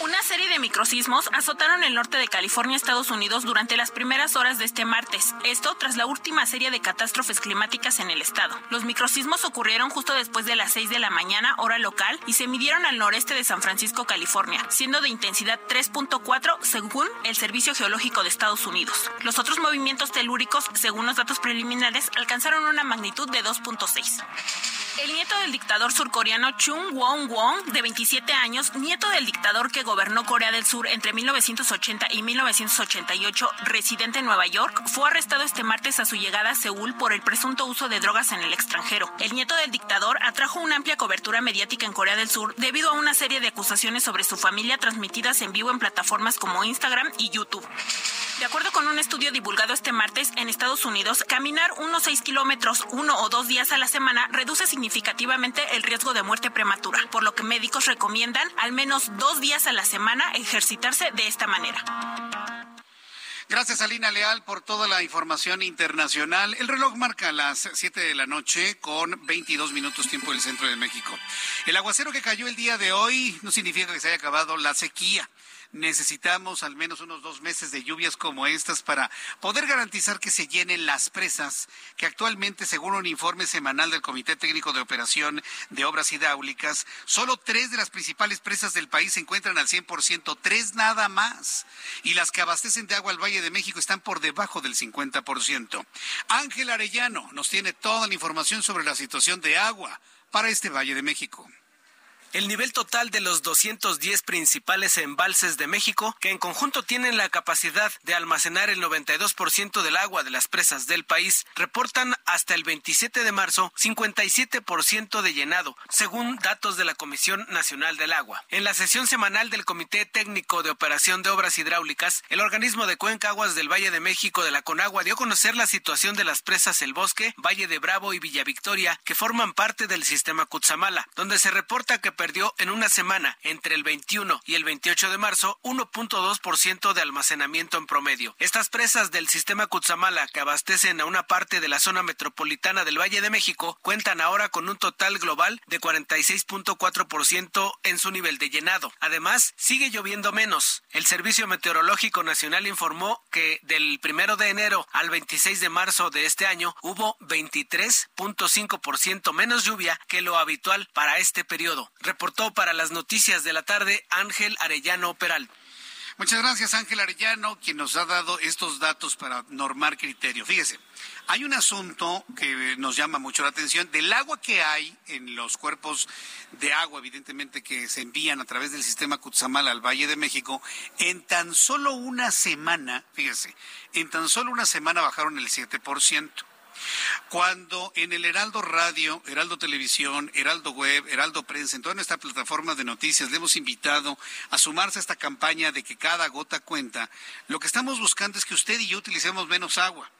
Una serie de microsismos azotaron el norte de California, Estados Unidos, durante las primeras horas de este martes. Esto tras la última serie de catástrofes climáticas en el estado. Los microsismos ocurrieron justo después de las 6 de la mañana, hora local, y se midieron al noreste de San Francisco, California, siendo de intensidad 3.4 según el Servicio Geológico de Estados Unidos. Los otros movimientos telúricos, según los datos preliminares, alcanzaron una magnitud de 2.6. El nieto del dictador surcoreano Chung Won-won, de 27 años, nieto del dictador que gobernó Corea del Sur entre 1980 y 1988, residente en Nueva York, fue arrestado este martes a su llegada a Seúl por el presunto uso de drogas en el extranjero. El nieto del dictador atrajo una amplia cobertura mediática en Corea del Sur debido a una serie de acusaciones sobre su familia transmitidas en vivo en plataformas como Instagram y YouTube. De acuerdo con un estudio divulgado este martes en Estados Unidos, caminar unos 6 kilómetros uno o dos días a la semana reduce significativamente el riesgo de muerte prematura, por lo que médicos recomiendan al menos dos días a la semana ejercitarse de esta manera. Gracias, Alina Leal, por toda la información internacional. El reloj marca las 7 de la noche con 22 minutos tiempo del centro de México. El aguacero que cayó el día de hoy no significa que se haya acabado la sequía necesitamos al menos unos dos meses de lluvias como estas para poder garantizar que se llenen las presas que actualmente, según un informe semanal del Comité Técnico de Operación de Obras Hidráulicas, solo tres de las principales presas del país se encuentran al 100%, tres nada más. Y las que abastecen de agua al Valle de México están por debajo del 50%. Ángel Arellano nos tiene toda la información sobre la situación de agua para este Valle de México. El nivel total de los 210 principales embalses de México, que en conjunto tienen la capacidad de almacenar el 92% del agua de las presas del país, reportan hasta el 27 de marzo 57% de llenado, según datos de la Comisión Nacional del Agua. En la sesión semanal del Comité Técnico de Operación de Obras Hidráulicas, el organismo de Cuenca Aguas del Valle de México de la Conagua dio a conocer la situación de las presas El Bosque, Valle de Bravo y Villa Victoria, que forman parte del sistema Cutzamala, donde se reporta que perdió en una semana, entre el 21 y el 28 de marzo, 1.2% de almacenamiento en promedio. Estas presas del sistema Cutzamala, que abastecen a una parte de la zona metropolitana del Valle de México, cuentan ahora con un total global de 46.4% en su nivel de llenado. Además, sigue lloviendo menos. El Servicio Meteorológico Nacional informó que del 1 de enero al 26 de marzo de este año hubo 23.5% menos lluvia que lo habitual para este periodo reportó para las noticias de la tarde Ángel Arellano Peral. Muchas gracias Ángel Arellano, quien nos ha dado estos datos para normar criterio. Fíjese, hay un asunto que nos llama mucho la atención del agua que hay en los cuerpos de agua, evidentemente, que se envían a través del sistema Cutzamala al Valle de México. En tan solo una semana, fíjese, en tan solo una semana bajaron el 7%. Cuando en el Heraldo Radio, Heraldo Televisión, Heraldo Web, Heraldo Prensa, en toda nuestra plataforma de noticias, le hemos invitado a sumarse a esta campaña de que cada gota cuenta, lo que estamos buscando es que usted y yo utilicemos menos agua,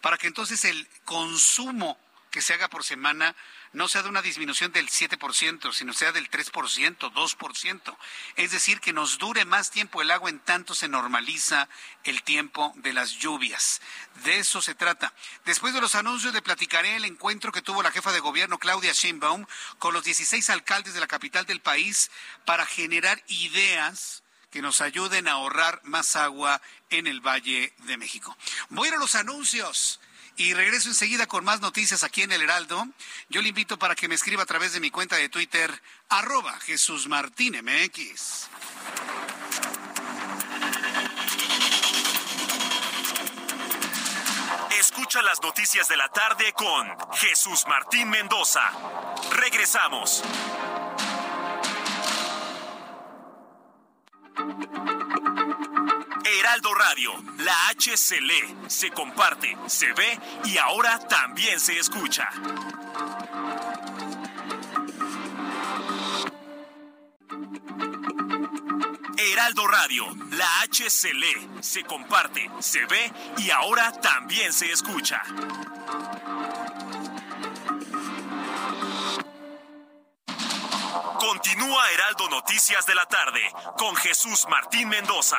para que entonces el consumo que se haga por semana no sea de una disminución del 7%, sino sea del 3%, 2%. Es decir, que nos dure más tiempo el agua en tanto se normaliza el tiempo de las lluvias. De eso se trata. Después de los anuncios le platicaré el encuentro que tuvo la jefa de gobierno Claudia Sheinbaum con los 16 alcaldes de la capital del país para generar ideas que nos ayuden a ahorrar más agua en el Valle de México. Voy a los anuncios y regreso enseguida con más noticias aquí en el Heraldo. Yo le invito para que me escriba a través de mi cuenta de Twitter, arroba Jesús Martín MX. Escucha las noticias de la tarde con Jesús Martín Mendoza. Regresamos. Heraldo Radio, la H se lee, se comparte, se ve y ahora también se escucha. Heraldo Radio, la H se lee, se comparte, se ve y ahora también se escucha. Continúa Heraldo Noticias de la tarde con Jesús Martín Mendoza.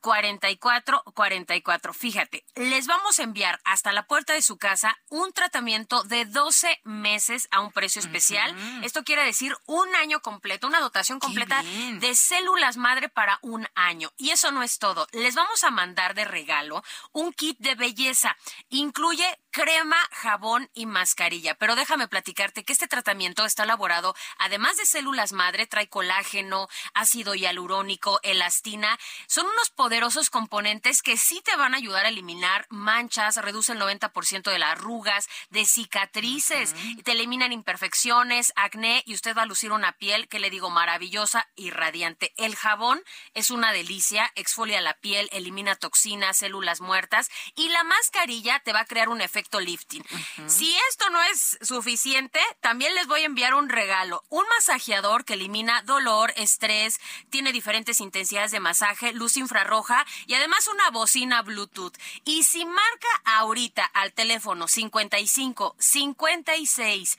44 44. Fíjate, les vamos a enviar hasta la puerta de su casa un tratamiento de 12 meses a un precio especial. Esto quiere decir un año completo, una dotación completa de células madre para un año. Y eso no es todo. Les vamos a mandar de regalo un kit de belleza. Incluye crema, jabón y mascarilla. Pero déjame platicarte que este tratamiento está elaborado, además de células madre, trae colágeno, ácido hialurónico, elastina. Son unos poderosos componentes que sí te van a ayudar a eliminar manchas, reduce el 90% de las arrugas, de cicatrices, te eliminan imperfecciones, acné y usted va a lucir una piel que le digo maravillosa y radiante. El jabón es una delicia, exfolia la piel, elimina toxinas, células muertas y la mascarilla te va a crear un efecto lifting. Si esto no es suficiente, también les voy a enviar un regalo, un masajeador que elimina dolor, estrés, tiene diferentes intensidades de masaje, luz infrarroja y además una bocina Bluetooth. Y si marca ahorita al teléfono 55 56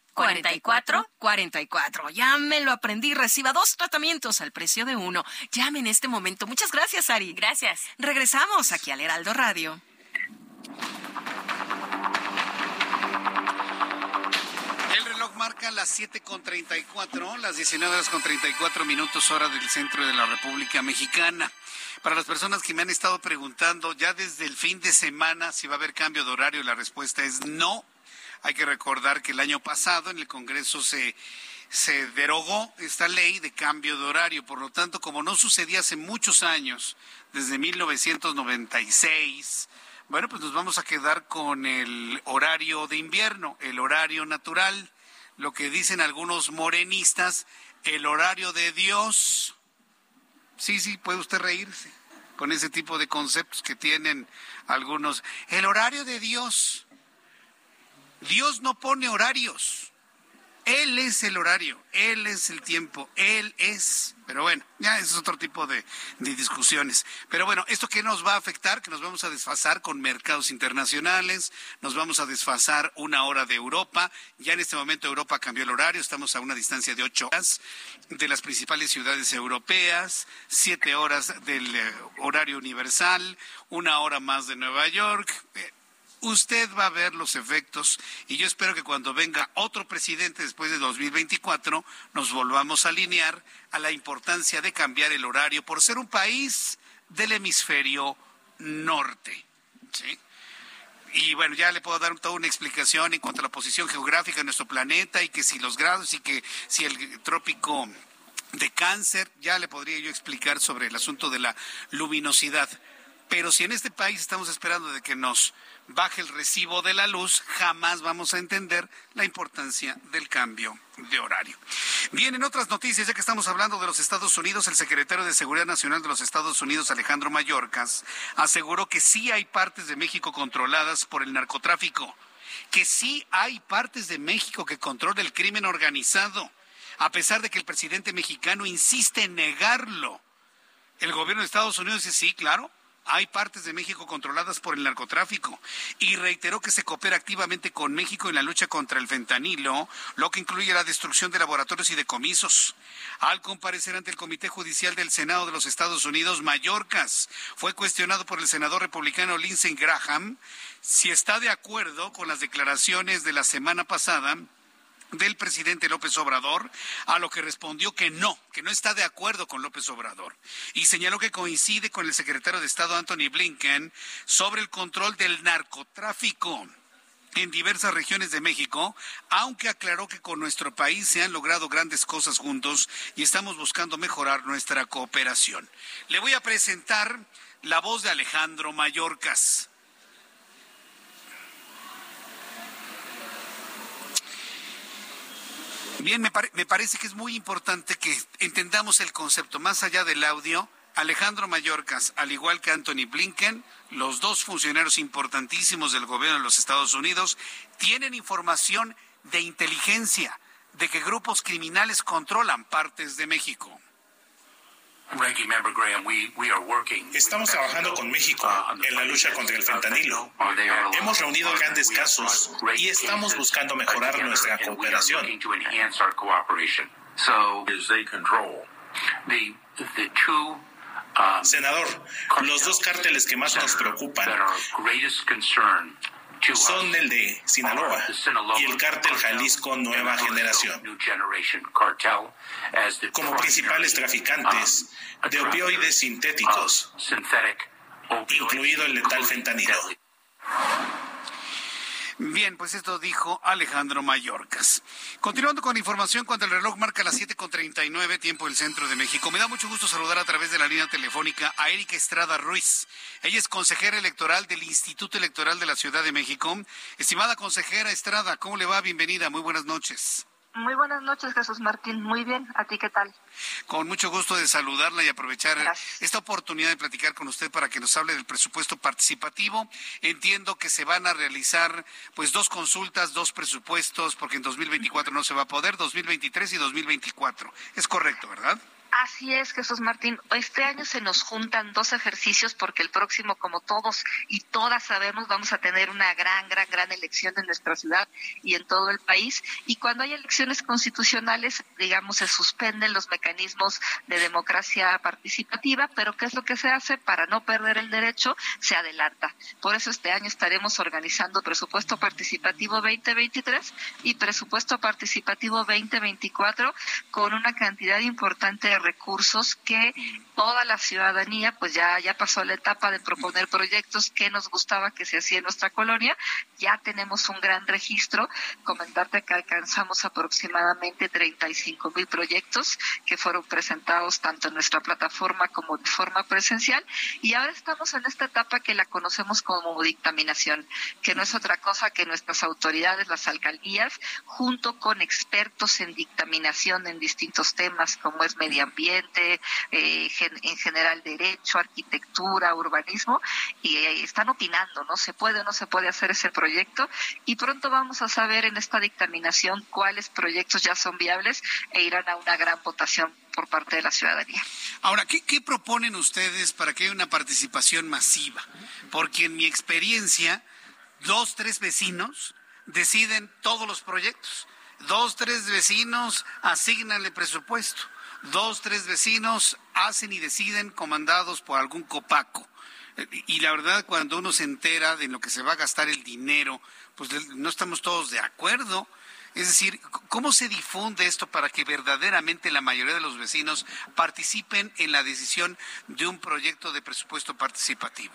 44 44. Ya me lo aprendí. Reciba dos tratamientos al precio de uno. Llame en este momento. Muchas gracias, Ari. Gracias. Regresamos aquí al Heraldo Radio. El reloj marca las 7.34, las 19 horas con 34 minutos hora del centro de la República Mexicana. Para las personas que me han estado preguntando ya desde el fin de semana si va a haber cambio de horario, la respuesta es no. Hay que recordar que el año pasado en el Congreso se se derogó esta ley de cambio de horario. Por lo tanto, como no sucedía hace muchos años, desde 1996, bueno, pues nos vamos a quedar con el horario de invierno, el horario natural, lo que dicen algunos morenistas, el horario de Dios. Sí, sí, puede usted reírse con ese tipo de conceptos que tienen algunos. El horario de Dios. Dios no pone horarios. Él es el horario, Él es el tiempo, Él es. Pero bueno, ya es otro tipo de, discusiones. Pero bueno, ¿esto qué nos va a afectar? Que nos vamos a desfasar con mercados internacionales, nos vamos a desfasar una hora de Europa. Ya en este momento Europa cambió el horario, estamos a una distancia de ocho horas de las principales ciudades europeas, siete horas del eh, horario universal, una hora más de Nueva York. Usted va a ver los efectos y yo espero que cuando venga otro presidente después de 2024 nos volvamos a alinear a la importancia de cambiar el horario por ser un país del hemisferio norte. Y bueno, ya le puedo dar toda una explicación en cuanto a la posición geográfica de nuestro planeta y que si los grados y que si el trópico de cáncer, ya le podría yo explicar sobre el asunto de la luminosidad. Pero si en este país estamos esperando de que nos baje el recibo de la luz, jamás vamos a entender la importancia del cambio de horario. Bien, en otras noticias, ya que estamos hablando de los Estados Unidos, el secretario de Seguridad Nacional de los Estados Unidos, Alejandro Mayorkas, aseguró que sí hay partes de México controladas por el narcotráfico, que sí hay partes de México que controla el crimen organizado, a pesar de que el presidente mexicano insiste en negarlo. El gobierno de Estados Unidos dice, sí, claro, hay partes de México controladas por el narcotráfico y reiteró que se coopera activamente con México en la lucha contra el fentanilo, lo que incluye la destrucción de laboratorios y decomisos. Al comparecer ante el Comité Judicial del Senado de los Estados Unidos, Mallorcas fue cuestionado por el senador republicano Lindsey Graham si está de acuerdo con las declaraciones de la semana pasada del presidente López Obrador, a lo que respondió que no, que no está de acuerdo con López Obrador. Y señaló que coincide con el secretario de Estado Anthony Blinken sobre el control del narcotráfico en diversas regiones de México, aunque aclaró que con nuestro país se han logrado grandes cosas juntos y estamos buscando mejorar nuestra cooperación. Le voy a presentar la voz de Alejandro Mayorkas. Bien, me, parece que es muy importante que entendamos el concepto más allá del audio. Alejandro Mayorkas, al igual que Anthony Blinken, los dos funcionarios importantísimos del gobierno de los Estados Unidos, tienen información de inteligencia de que grupos criminales controlan partes de México. Estamos trabajando con México uh, en la lucha contra el fentanilo. Hemos reunido grandes casos y estamos buscando mejorar nuestra cooperación. Um, Senador, los dos cárteles que más nos preocupan son el de Sinaloa y el cártel Jalisco Nueva Generación, como principales traficantes de opioides sintéticos, incluido el letal fentanilo. Bien, pues esto dijo Alejandro Mayorkas. Continuando con información, cuando el reloj marca las 7.39, tiempo del centro de México, me da mucho gusto saludar a través de la línea telefónica a Erika Estrada Ruiz. Ella es consejera electoral del Instituto Electoral de la Ciudad de México. Estimada consejera Estrada, ¿cómo le va? Bienvenida, muy buenas noches. Muy buenas noches, Jesús Martín. Muy bien. ¿A ti qué tal? Con mucho gusto de saludarla y aprovechar esta oportunidad de platicar con usted para que nos hable del presupuesto participativo. Entiendo que se van a realizar pues dos consultas, dos presupuestos, porque en 2024 no se va a poder, 2023 y 2024. Es correcto, ¿verdad? Así es, Jesús Martín. Este año se nos juntan dos ejercicios porque el próximo, como todos y todas sabemos, vamos a tener una gran, gran, gran elección en nuestra ciudad y en todo el país. Y cuando hay elecciones constitucionales, digamos, se suspenden los mecanismos de democracia participativa, pero ¿qué es lo que se hace? Para no perder el derecho, se adelanta. Por eso este año estaremos organizando presupuesto participativo 2023 y presupuesto participativo 2024 con una cantidad importante de recursos que toda la ciudadanía, pues ya, ya pasó la etapa de proponer proyectos que nos gustaba que se hacía en nuestra colonia, ya tenemos un gran registro, comentarte que alcanzamos aproximadamente 35 mil proyectos que fueron presentados tanto en nuestra plataforma como de forma presencial. Y ahora estamos en esta etapa que la conocemos como dictaminación, que no es otra cosa que nuestras autoridades, las alcaldías, junto con expertos en dictaminación en distintos temas como es medio ambiente, eh, en general derecho, arquitectura, urbanismo, y eh, están opinando, ¿no? Se puede o no se puede hacer ese proyecto y pronto vamos a saber en esta dictaminación cuáles proyectos ya son viables e irán a una gran votación por parte de la ciudadanía. Ahora, ¿qué, ¿qué, proponen ustedes para que haya una participación masiva? Porque en mi experiencia, dos, tres vecinos deciden todos los proyectos. Dos, tres vecinos asignanle presupuesto. Dos, tres vecinos hacen y deciden comandados por algún copaco. Y la verdad, cuando uno se entera de lo que se va a gastar el dinero, pues no estamos todos de acuerdo. Es decir, ¿cómo se difunde esto para que verdaderamente la mayoría de los vecinos participen en la decisión de un proyecto de presupuesto participativo?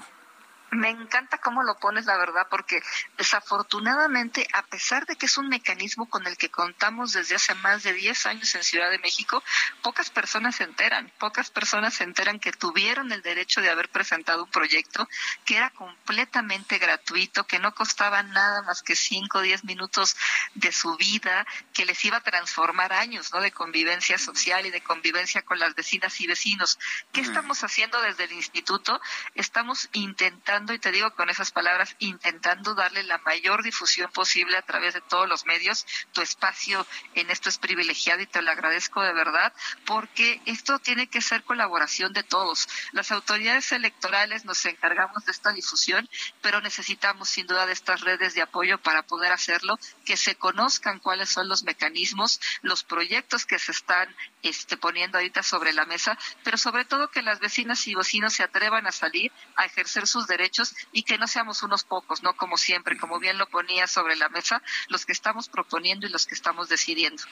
Me encanta cómo lo pones, la verdad, porque desafortunadamente, a pesar de que es un mecanismo con el que contamos desde hace más de 10 años en Ciudad de México, pocas personas se enteran, pocas personas se enteran que tuvieron el derecho de haber presentado un proyecto que era completamente gratuito, que no costaba nada más que 5 o 10 minutos de su vida, que les iba a transformar años ¿no? de convivencia social y de convivencia con las vecinas y vecinos. ¿Qué estamos haciendo desde el instituto? Estamos intentando y te digo con esas palabras, intentando darle la mayor difusión posible a través de todos los medios. Tu espacio en esto es privilegiado y te lo agradezco de verdad, porque esto tiene que ser colaboración de todos. Las autoridades electorales nos encargamos de esta difusión, pero necesitamos sin duda de estas redes de apoyo para poder hacerlo, que se conozcan cuáles son los mecanismos, los proyectos que se están este, poniendo ahorita sobre la mesa, pero sobre todo que las vecinas y vecinos se atrevan a salir a ejercer sus derechos y que no seamos unos pocos, ¿no? Como siempre, como bien lo ponía sobre la mesa, los que estamos proponiendo y los que estamos decidiendo.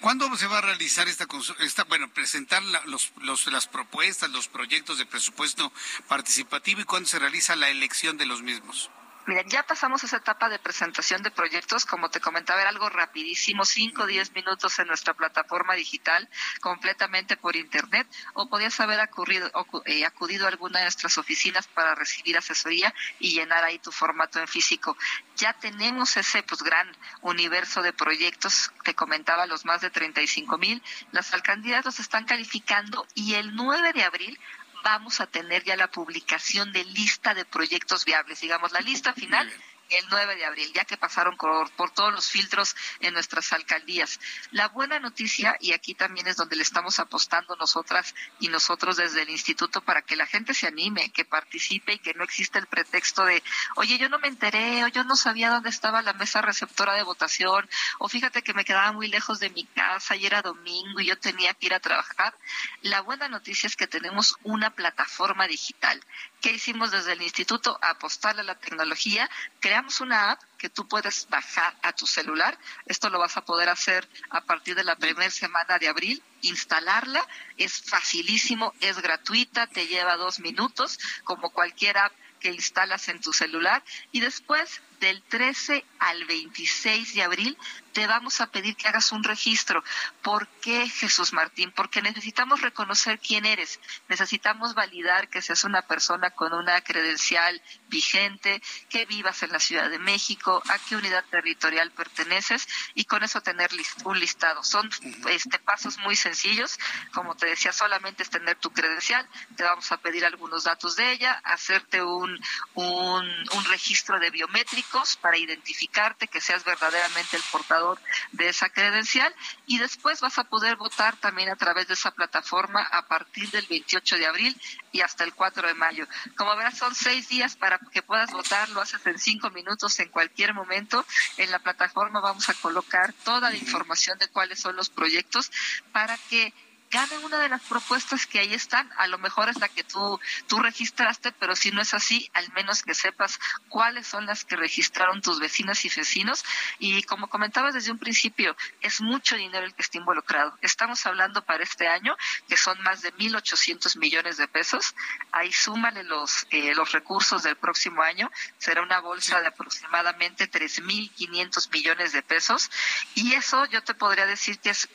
¿Cuándo se va a realizar esta, esta bueno, presentar los, los, las propuestas, los proyectos de presupuesto participativo y cuándo se realiza la elección de los mismos? Mira, ya pasamos esa etapa de presentación de proyectos, como te comentaba, era algo rapidísimo, 5 o 10 minutos en nuestra plataforma digital, completamente por internet, o podías haber acudido, eh, acudido a alguna de nuestras oficinas para recibir asesoría y llenar ahí tu formato en físico. Ya tenemos ese pues gran universo de proyectos, te comentaba, los más de 35 mil, las alcaldías los están calificando y el 9 de abril vamos a tener ya la publicación de lista de proyectos viables, digamos, la lista final el 9 de abril, ya que pasaron por, todos los filtros en nuestras alcaldías. La buena noticia, y aquí también es donde le estamos apostando nosotras y nosotros desde el instituto para que la gente se anime, que participe y que no exista el pretexto de, oye, yo no me enteré, o yo no sabía dónde estaba la mesa receptora de votación, o fíjate que me quedaba muy lejos de mi casa y era domingo y yo tenía que ir a trabajar. La buena noticia es que tenemos una plataforma digital. ¿Qué hicimos desde el instituto? Apostarle a la tecnología, creamos una app que tú puedes bajar a tu celular. Esto lo vas a poder hacer a partir de la primera semana de abril. Instalarla es facilísimo, es gratuita, te lleva dos minutos, como cualquier app que instalas en tu celular. Y después del 13 al 26 de abril te vamos a pedir que hagas un registro. ¿Por qué, Jesús Martín? Porque necesitamos reconocer quién eres. Necesitamos validar que seas una persona con una credencial vigente, que vivas en la Ciudad de México, a qué unidad territorial perteneces y con eso tener un listado. Son este, pasos muy sencillos. Como te decía, solamente es tener tu credencial. Te vamos a pedir algunos datos de ella, hacerte un, un, un registro de biométricos para identificarte, que seas verdaderamente el portador de esa credencial y después vas a poder votar también a través de esa plataforma a partir del 28 de abril y hasta el 4 de mayo. Como verás, son seis días para que puedas votar, lo haces en cinco minutos en cualquier momento. En la plataforma vamos a colocar toda la información de cuáles son los proyectos para que cada una de las propuestas que ahí están, a lo mejor es la que tú, tú registraste, pero si no es así, al menos que sepas cuáles son las que registraron tus vecinas y vecinos. Y como comentabas desde un principio, es mucho dinero el que está involucrado. Estamos hablando para este año que son más de 1.800 millones de pesos. Ahí súmale los, eh, los recursos del próximo año. Será una bolsa de aproximadamente 3.500 millones de pesos. Y eso yo te podría decir que es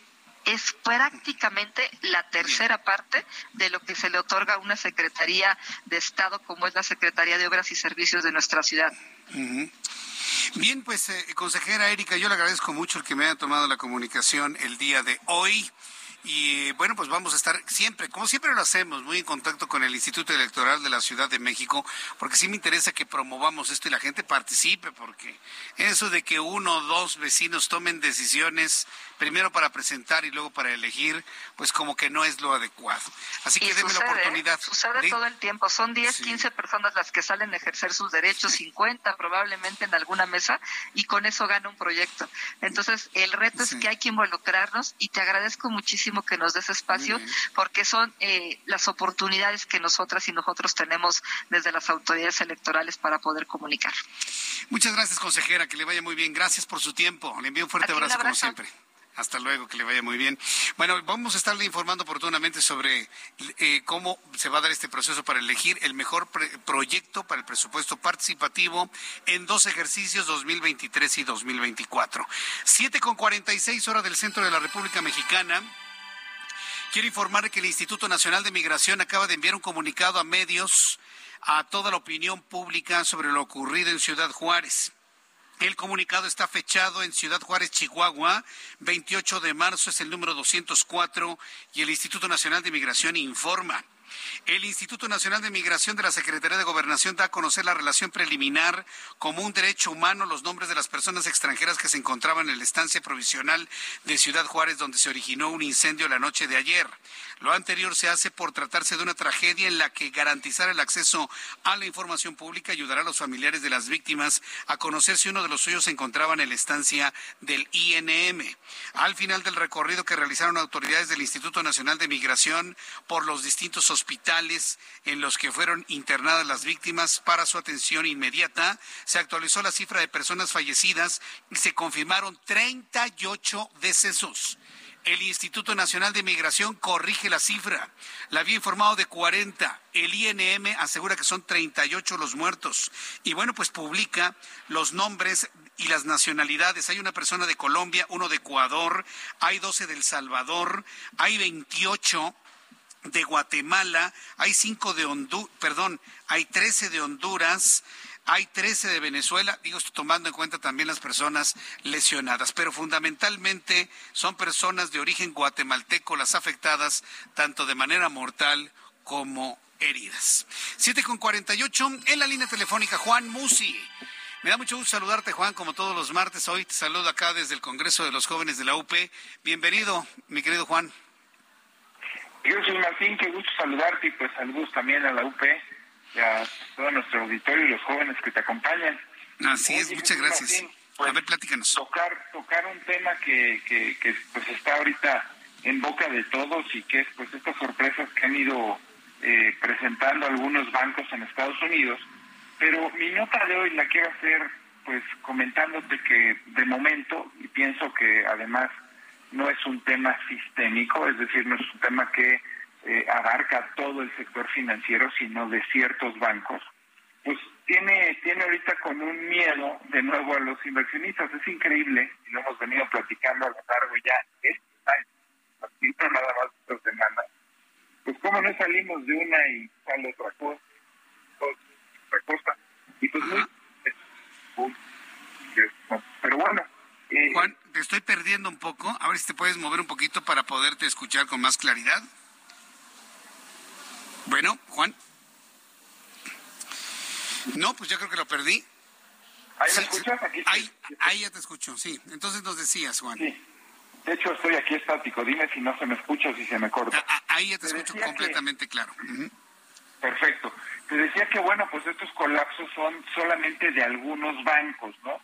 es prácticamente la tercera parte de lo que se le otorga a una Secretaría de Estado como es la Secretaría de Obras y Servicios de nuestra ciudad. Bien, pues eh, consejera Erika, yo le agradezco mucho el que me haya tomado la comunicación el día de hoy. Y bueno, pues vamos a estar siempre, como siempre lo hacemos, muy en contacto con el Instituto Electoral de la Ciudad de México, porque sí me interesa que promovamos esto y la gente participe, porque eso de que uno o dos vecinos tomen decisiones primero para presentar y luego para elegir, pues como que no es lo adecuado. Así que denme la oportunidad. Sucede todo el tiempo. Son 10, 15 personas las que salen a ejercer sus derechos, 50 probablemente en alguna mesa, y con eso gana un proyecto. Entonces, el reto es que hay que involucrarnos y te agradezco muchísimo que nos des espacio porque son eh, las oportunidades que nosotras y nosotros tenemos desde las autoridades electorales para poder comunicar. Muchas gracias, consejera. Que le vaya muy bien. Gracias por su tiempo. Le envío un fuerte abrazo como siempre. Hasta luego, que le vaya muy bien. Bueno, vamos a estarle informando oportunamente sobre eh, cómo se va a dar este proceso para elegir el mejor proyecto para el presupuesto participativo en dos ejercicios 2023 y 2024. Siete con 46 horas del centro de la República Mexicana. Quiero informar que el Instituto Nacional de Migración acaba de enviar un comunicado a medios, a toda la opinión pública sobre lo ocurrido en Ciudad Juárez. El comunicado está fechado en Ciudad Juárez, Chihuahua. 28 de marzo es el número 204 y el Instituto Nacional de Migración informa. El Instituto Nacional de Migración de la Secretaría de Gobernación da a conocer la relación preliminar como un derecho humano los nombres de las personas extranjeras que se encontraban en la estancia provisional de Ciudad Juárez donde se originó un incendio la noche de ayer. Lo anterior se hace por tratarse de una tragedia en la que garantizar el acceso a la información pública ayudará a los familiares de las víctimas a conocer si uno de los suyos se encontraba en la estancia del INM. Al final del recorrido que realizaron autoridades del Instituto Nacional de Migración por los distintos hospitales en los que fueron internadas las víctimas para su atención inmediata, se actualizó la cifra de personas fallecidas y se confirmaron 38 decesos. El Instituto Nacional de Migración corrige la cifra. La había informado de 40. El INM asegura que son 38 los muertos. Y bueno, pues publica los nombres y las nacionalidades. Hay una persona de Colombia, uno de Ecuador, hay 12 del Salvador, hay 28 de Guatemala, hay 5 de Honduras, perdón, hay 13 de Honduras, hay 13 de Venezuela, digo esto tomando en cuenta también las personas lesionadas, pero fundamentalmente son personas de origen guatemalteco las afectadas tanto de manera mortal como heridas. 7 con 48 en la línea telefónica Juan Musi. Me da mucho gusto saludarte, Juan, como todos los martes. Hoy te saludo acá desde el Congreso de los Jóvenes de la UP. Bienvenido, mi querido Juan. Yo soy Martín, qué gusto saludarte y pues saludos también a la UP y a todo nuestro auditorio y los jóvenes que te acompañan. Así es, muchas gracias. Pues, a ver, platícanos. Tocar, tocar un tema que, que, que pues está ahorita en boca de todos y que es pues estas sorpresas que han ido eh, presentando algunos bancos en Estados Unidos. Pero mi nota de hoy la quiero hacer pues comentándote que de momento, y pienso que además no es un tema sistémico, es decir, no es un tema que eh, abarca todo el sector financiero, sino de ciertos bancos, pues tiene, tiene ahorita con un miedo de nuevo a los inversionistas. Es increíble, y lo hemos venido platicando a lo largo ya este año, no nada más esta semana. Pues cómo no salimos de una y sale otra cosa, otra cosa. Y pues muy... Pero bueno. Eh, Juan, te estoy perdiendo un poco. A ver si te puedes mover un poquito para poderte escuchar con más claridad. Bueno, Juan. No, pues yo creo que lo perdí. ¿Ahí me escuchas? Aquí ahí, ya te escucho, sí. Entonces nos decías, Juan. Sí. De hecho, estoy aquí estático. Dime si no se me escucha o si se me corta. Ah, ah, ahí ya te, escucho completamente claro. Perfecto. Te decía que, bueno, pues estos colapsos son solamente de algunos bancos, ¿no?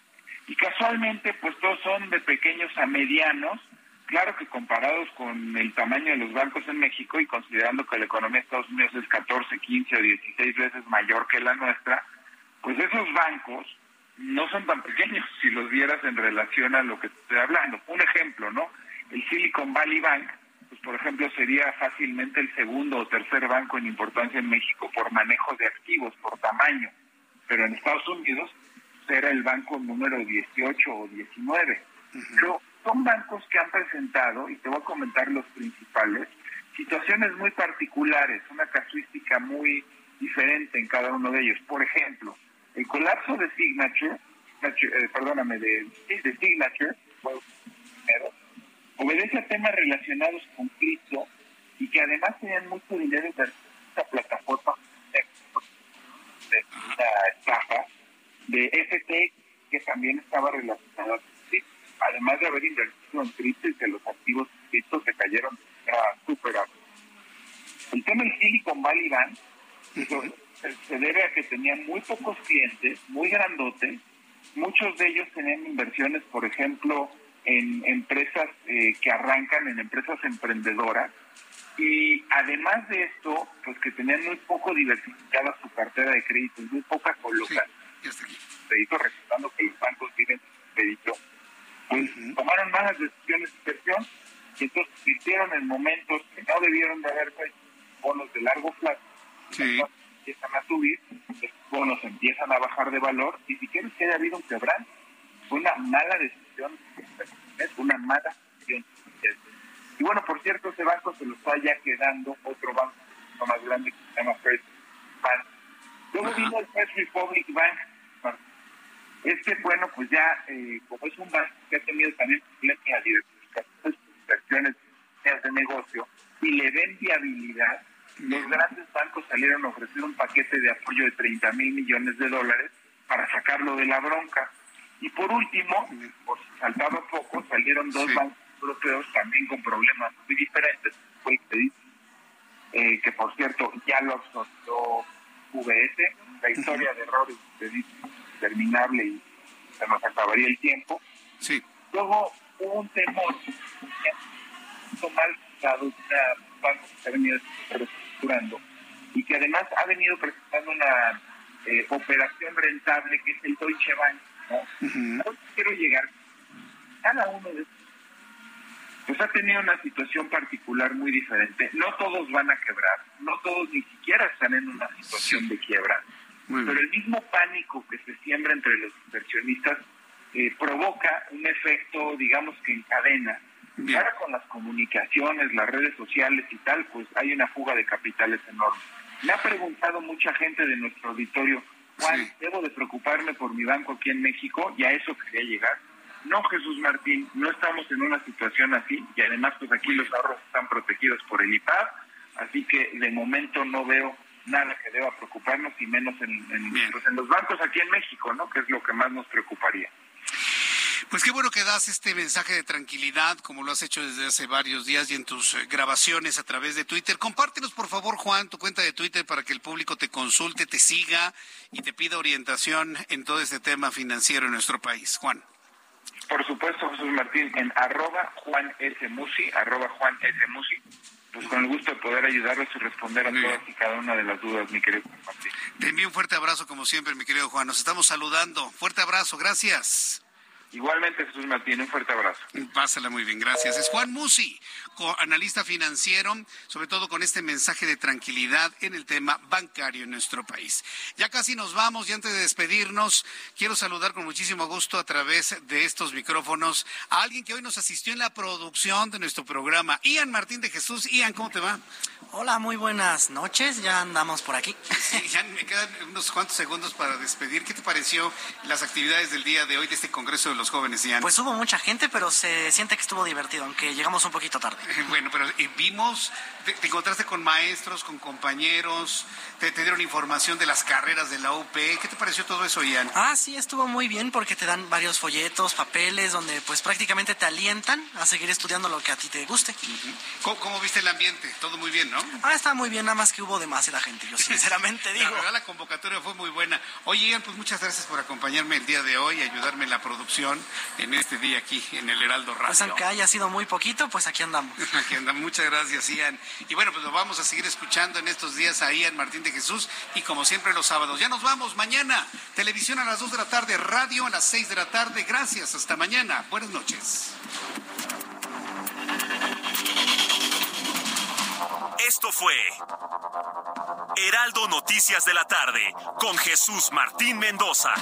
Y casualmente, pues todos son de pequeños a medianos, Claro que comparados con el tamaño de los bancos en México y considerando que la economía de Estados Unidos es 14, 15 o 16 veces mayor que la nuestra, pues esos bancos no son tan pequeños si los vieras en relación a lo que estoy hablando. Un ejemplo, ¿no? El Silicon Valley Bank, pues por ejemplo sería fácilmente el segundo o tercer banco en importancia en México por manejo de activos, por tamaño, pero en Estados Unidos será el banco número 18 o 19. Pero son bancos que han presentado, y te voy a comentar los principales, situaciones muy particulares, una casuística muy diferente en cada uno de ellos. Por ejemplo, el colapso de Signature, eh, perdóname, de, de Signature, obedece a temas relacionados con cripto y que además tenían mucho dinero en esta plataforma de esta estafa de FTX que también estaba relacionada con además de haber invertido en cripto y que los activos cripto se cayeron súper El tema del Silicon Valley Bank se debe a que tenían muy pocos clientes, muy grandotes, muchos de ellos tenían inversiones, por ejemplo, en empresas eh, que arrancan, en empresas emprendedoras, y además de esto, pues que tenían muy poco diversificada su cartera de crédito, muy poca colocación sí, crédito, resultando que los bancos viven crédito pues tomaron malas decisiones de inversión y entonces hicieron en momentos que no debieron de haber pues, bonos de largo plazo. Sí. Empiezan a subir, los bonos empiezan a bajar de valor y si quieres que haya habido un quebrante, fue una mala decisión, es una mala decisión. Y bueno, por cierto, ese banco se lo está ya quedando otro banco más grande que se llama First Bank. Luego vino el First Republic Bank, este, bueno, pues ya, eh, como es un banco que ha tenido también problemas de diversificación de negocio y le ven viabilidad, los grandes bancos salieron a ofrecer un paquete de apoyo de 30 mil millones de dólares para sacarlo de la bronca. Y por último, por si faltaba poco, salieron dos bancos europeos también con problemas muy diferentes. Fue eh, que por cierto ya lo absorbió VS, la historia de errores de interminable y se nos acabaría el tiempo. Sí. Luego hubo un temor mal un banco que se ha venido reestructurando y que además ha venido presentando una eh, operación rentable que es el Deutsche Bank. ¿no? quiero llegar. Cada uno de estos pues ha tenido una situación particular muy diferente. No todos van a quebrar, no todos ni siquiera están en una situación de quiebra pero el mismo pánico que se siembra entre los inversionistas eh, provoca un efecto, digamos que en cadena. Ahora con las comunicaciones, las redes sociales y tal, pues hay una fuga de capitales enorme. Me ha preguntado mucha gente de nuestro auditorio, Juan, ¿debo de preocuparme por mi banco aquí en México? Y a eso quería llegar. No, Jesús Martín, no estamos en una situación así y además pues aquí los ahorros están protegidos por el IPAD, así que de momento no veo nada que deba preocuparnos y menos pues, en, los bancos aquí en México, ¿no? Que es lo que más nos preocuparía. Pues qué bueno que das este mensaje de tranquilidad, como lo has hecho desde hace varios días y en tus eh, grabaciones a través de Twitter. Compártenos, por favor, Juan, tu cuenta de Twitter para que el público te consulte, te siga y te pida orientación en todo este tema financiero en nuestro país. Juan. Por supuesto, Jesús Martín, en arroba Juan S. Musi, arroba Juan S. Musi pues con el gusto de poder ayudarles y responder a todas y cada una de las dudas, mi querido Martín. Te envío un fuerte abrazo como siempre, mi querido Juan. Nos estamos saludando. Fuerte abrazo, gracias. Igualmente, Jesús Martín, un fuerte abrazo. Pásala muy bien, gracias. Es Juan Musi, analista financiero, sobre todo con este mensaje de tranquilidad en el tema bancario en nuestro país. Ya casi nos vamos y antes de despedirnos, quiero saludar con muchísimo gusto a través de estos micrófonos a alguien que hoy nos asistió en la producción de nuestro programa, Ian Martín de Jesús. Ian, ¿cómo te va? Hola, muy buenas noches. Ya andamos por aquí. ya me quedan unos cuantos segundos para despedir. ¿Qué te pareció las actividades del día de hoy de este Congreso de los Jóvenes, Ian? Pues hubo mucha gente, pero se siente que estuvo divertido, aunque llegamos un poquito tarde. Bueno, pero eh, vimos, te, encontraste con maestros, con compañeros, te, dieron información de las carreras de la UP. ¿Qué te pareció todo eso, Ian? Ah, sí, estuvo muy bien porque te dan varios folletos, papeles, donde pues prácticamente te alientan a seguir estudiando lo que a ti te guste. ¿Cómo, viste el ambiente? Todo muy bien, ¿no? Ah, está muy bien, nada más que hubo demasiada gente, yo sinceramente digo. La verdad, la convocatoria fue muy buena. Oye, pues muchas gracias por acompañarme el día de hoy, ayudarme en la producción en este día aquí en el Heraldo Radio. Pues aunque haya sido muy poquito, pues aquí andamos. aquí andamos. Muchas gracias, Ian. Y bueno, pues lo vamos a seguir escuchando en estos días a Ian Martín de Jesús y como siempre los sábados. Ya nos vamos mañana. Televisión a las 2 de la tarde, radio a las 6 de la tarde. Gracias. Hasta mañana. Buenas noches. Esto fue Heraldo Noticias de la tarde con Jesús Martín Mendoza.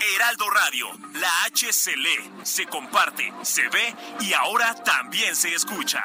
Heraldo Radio, la H se lee, se comparte, se ve y ahora también se escucha.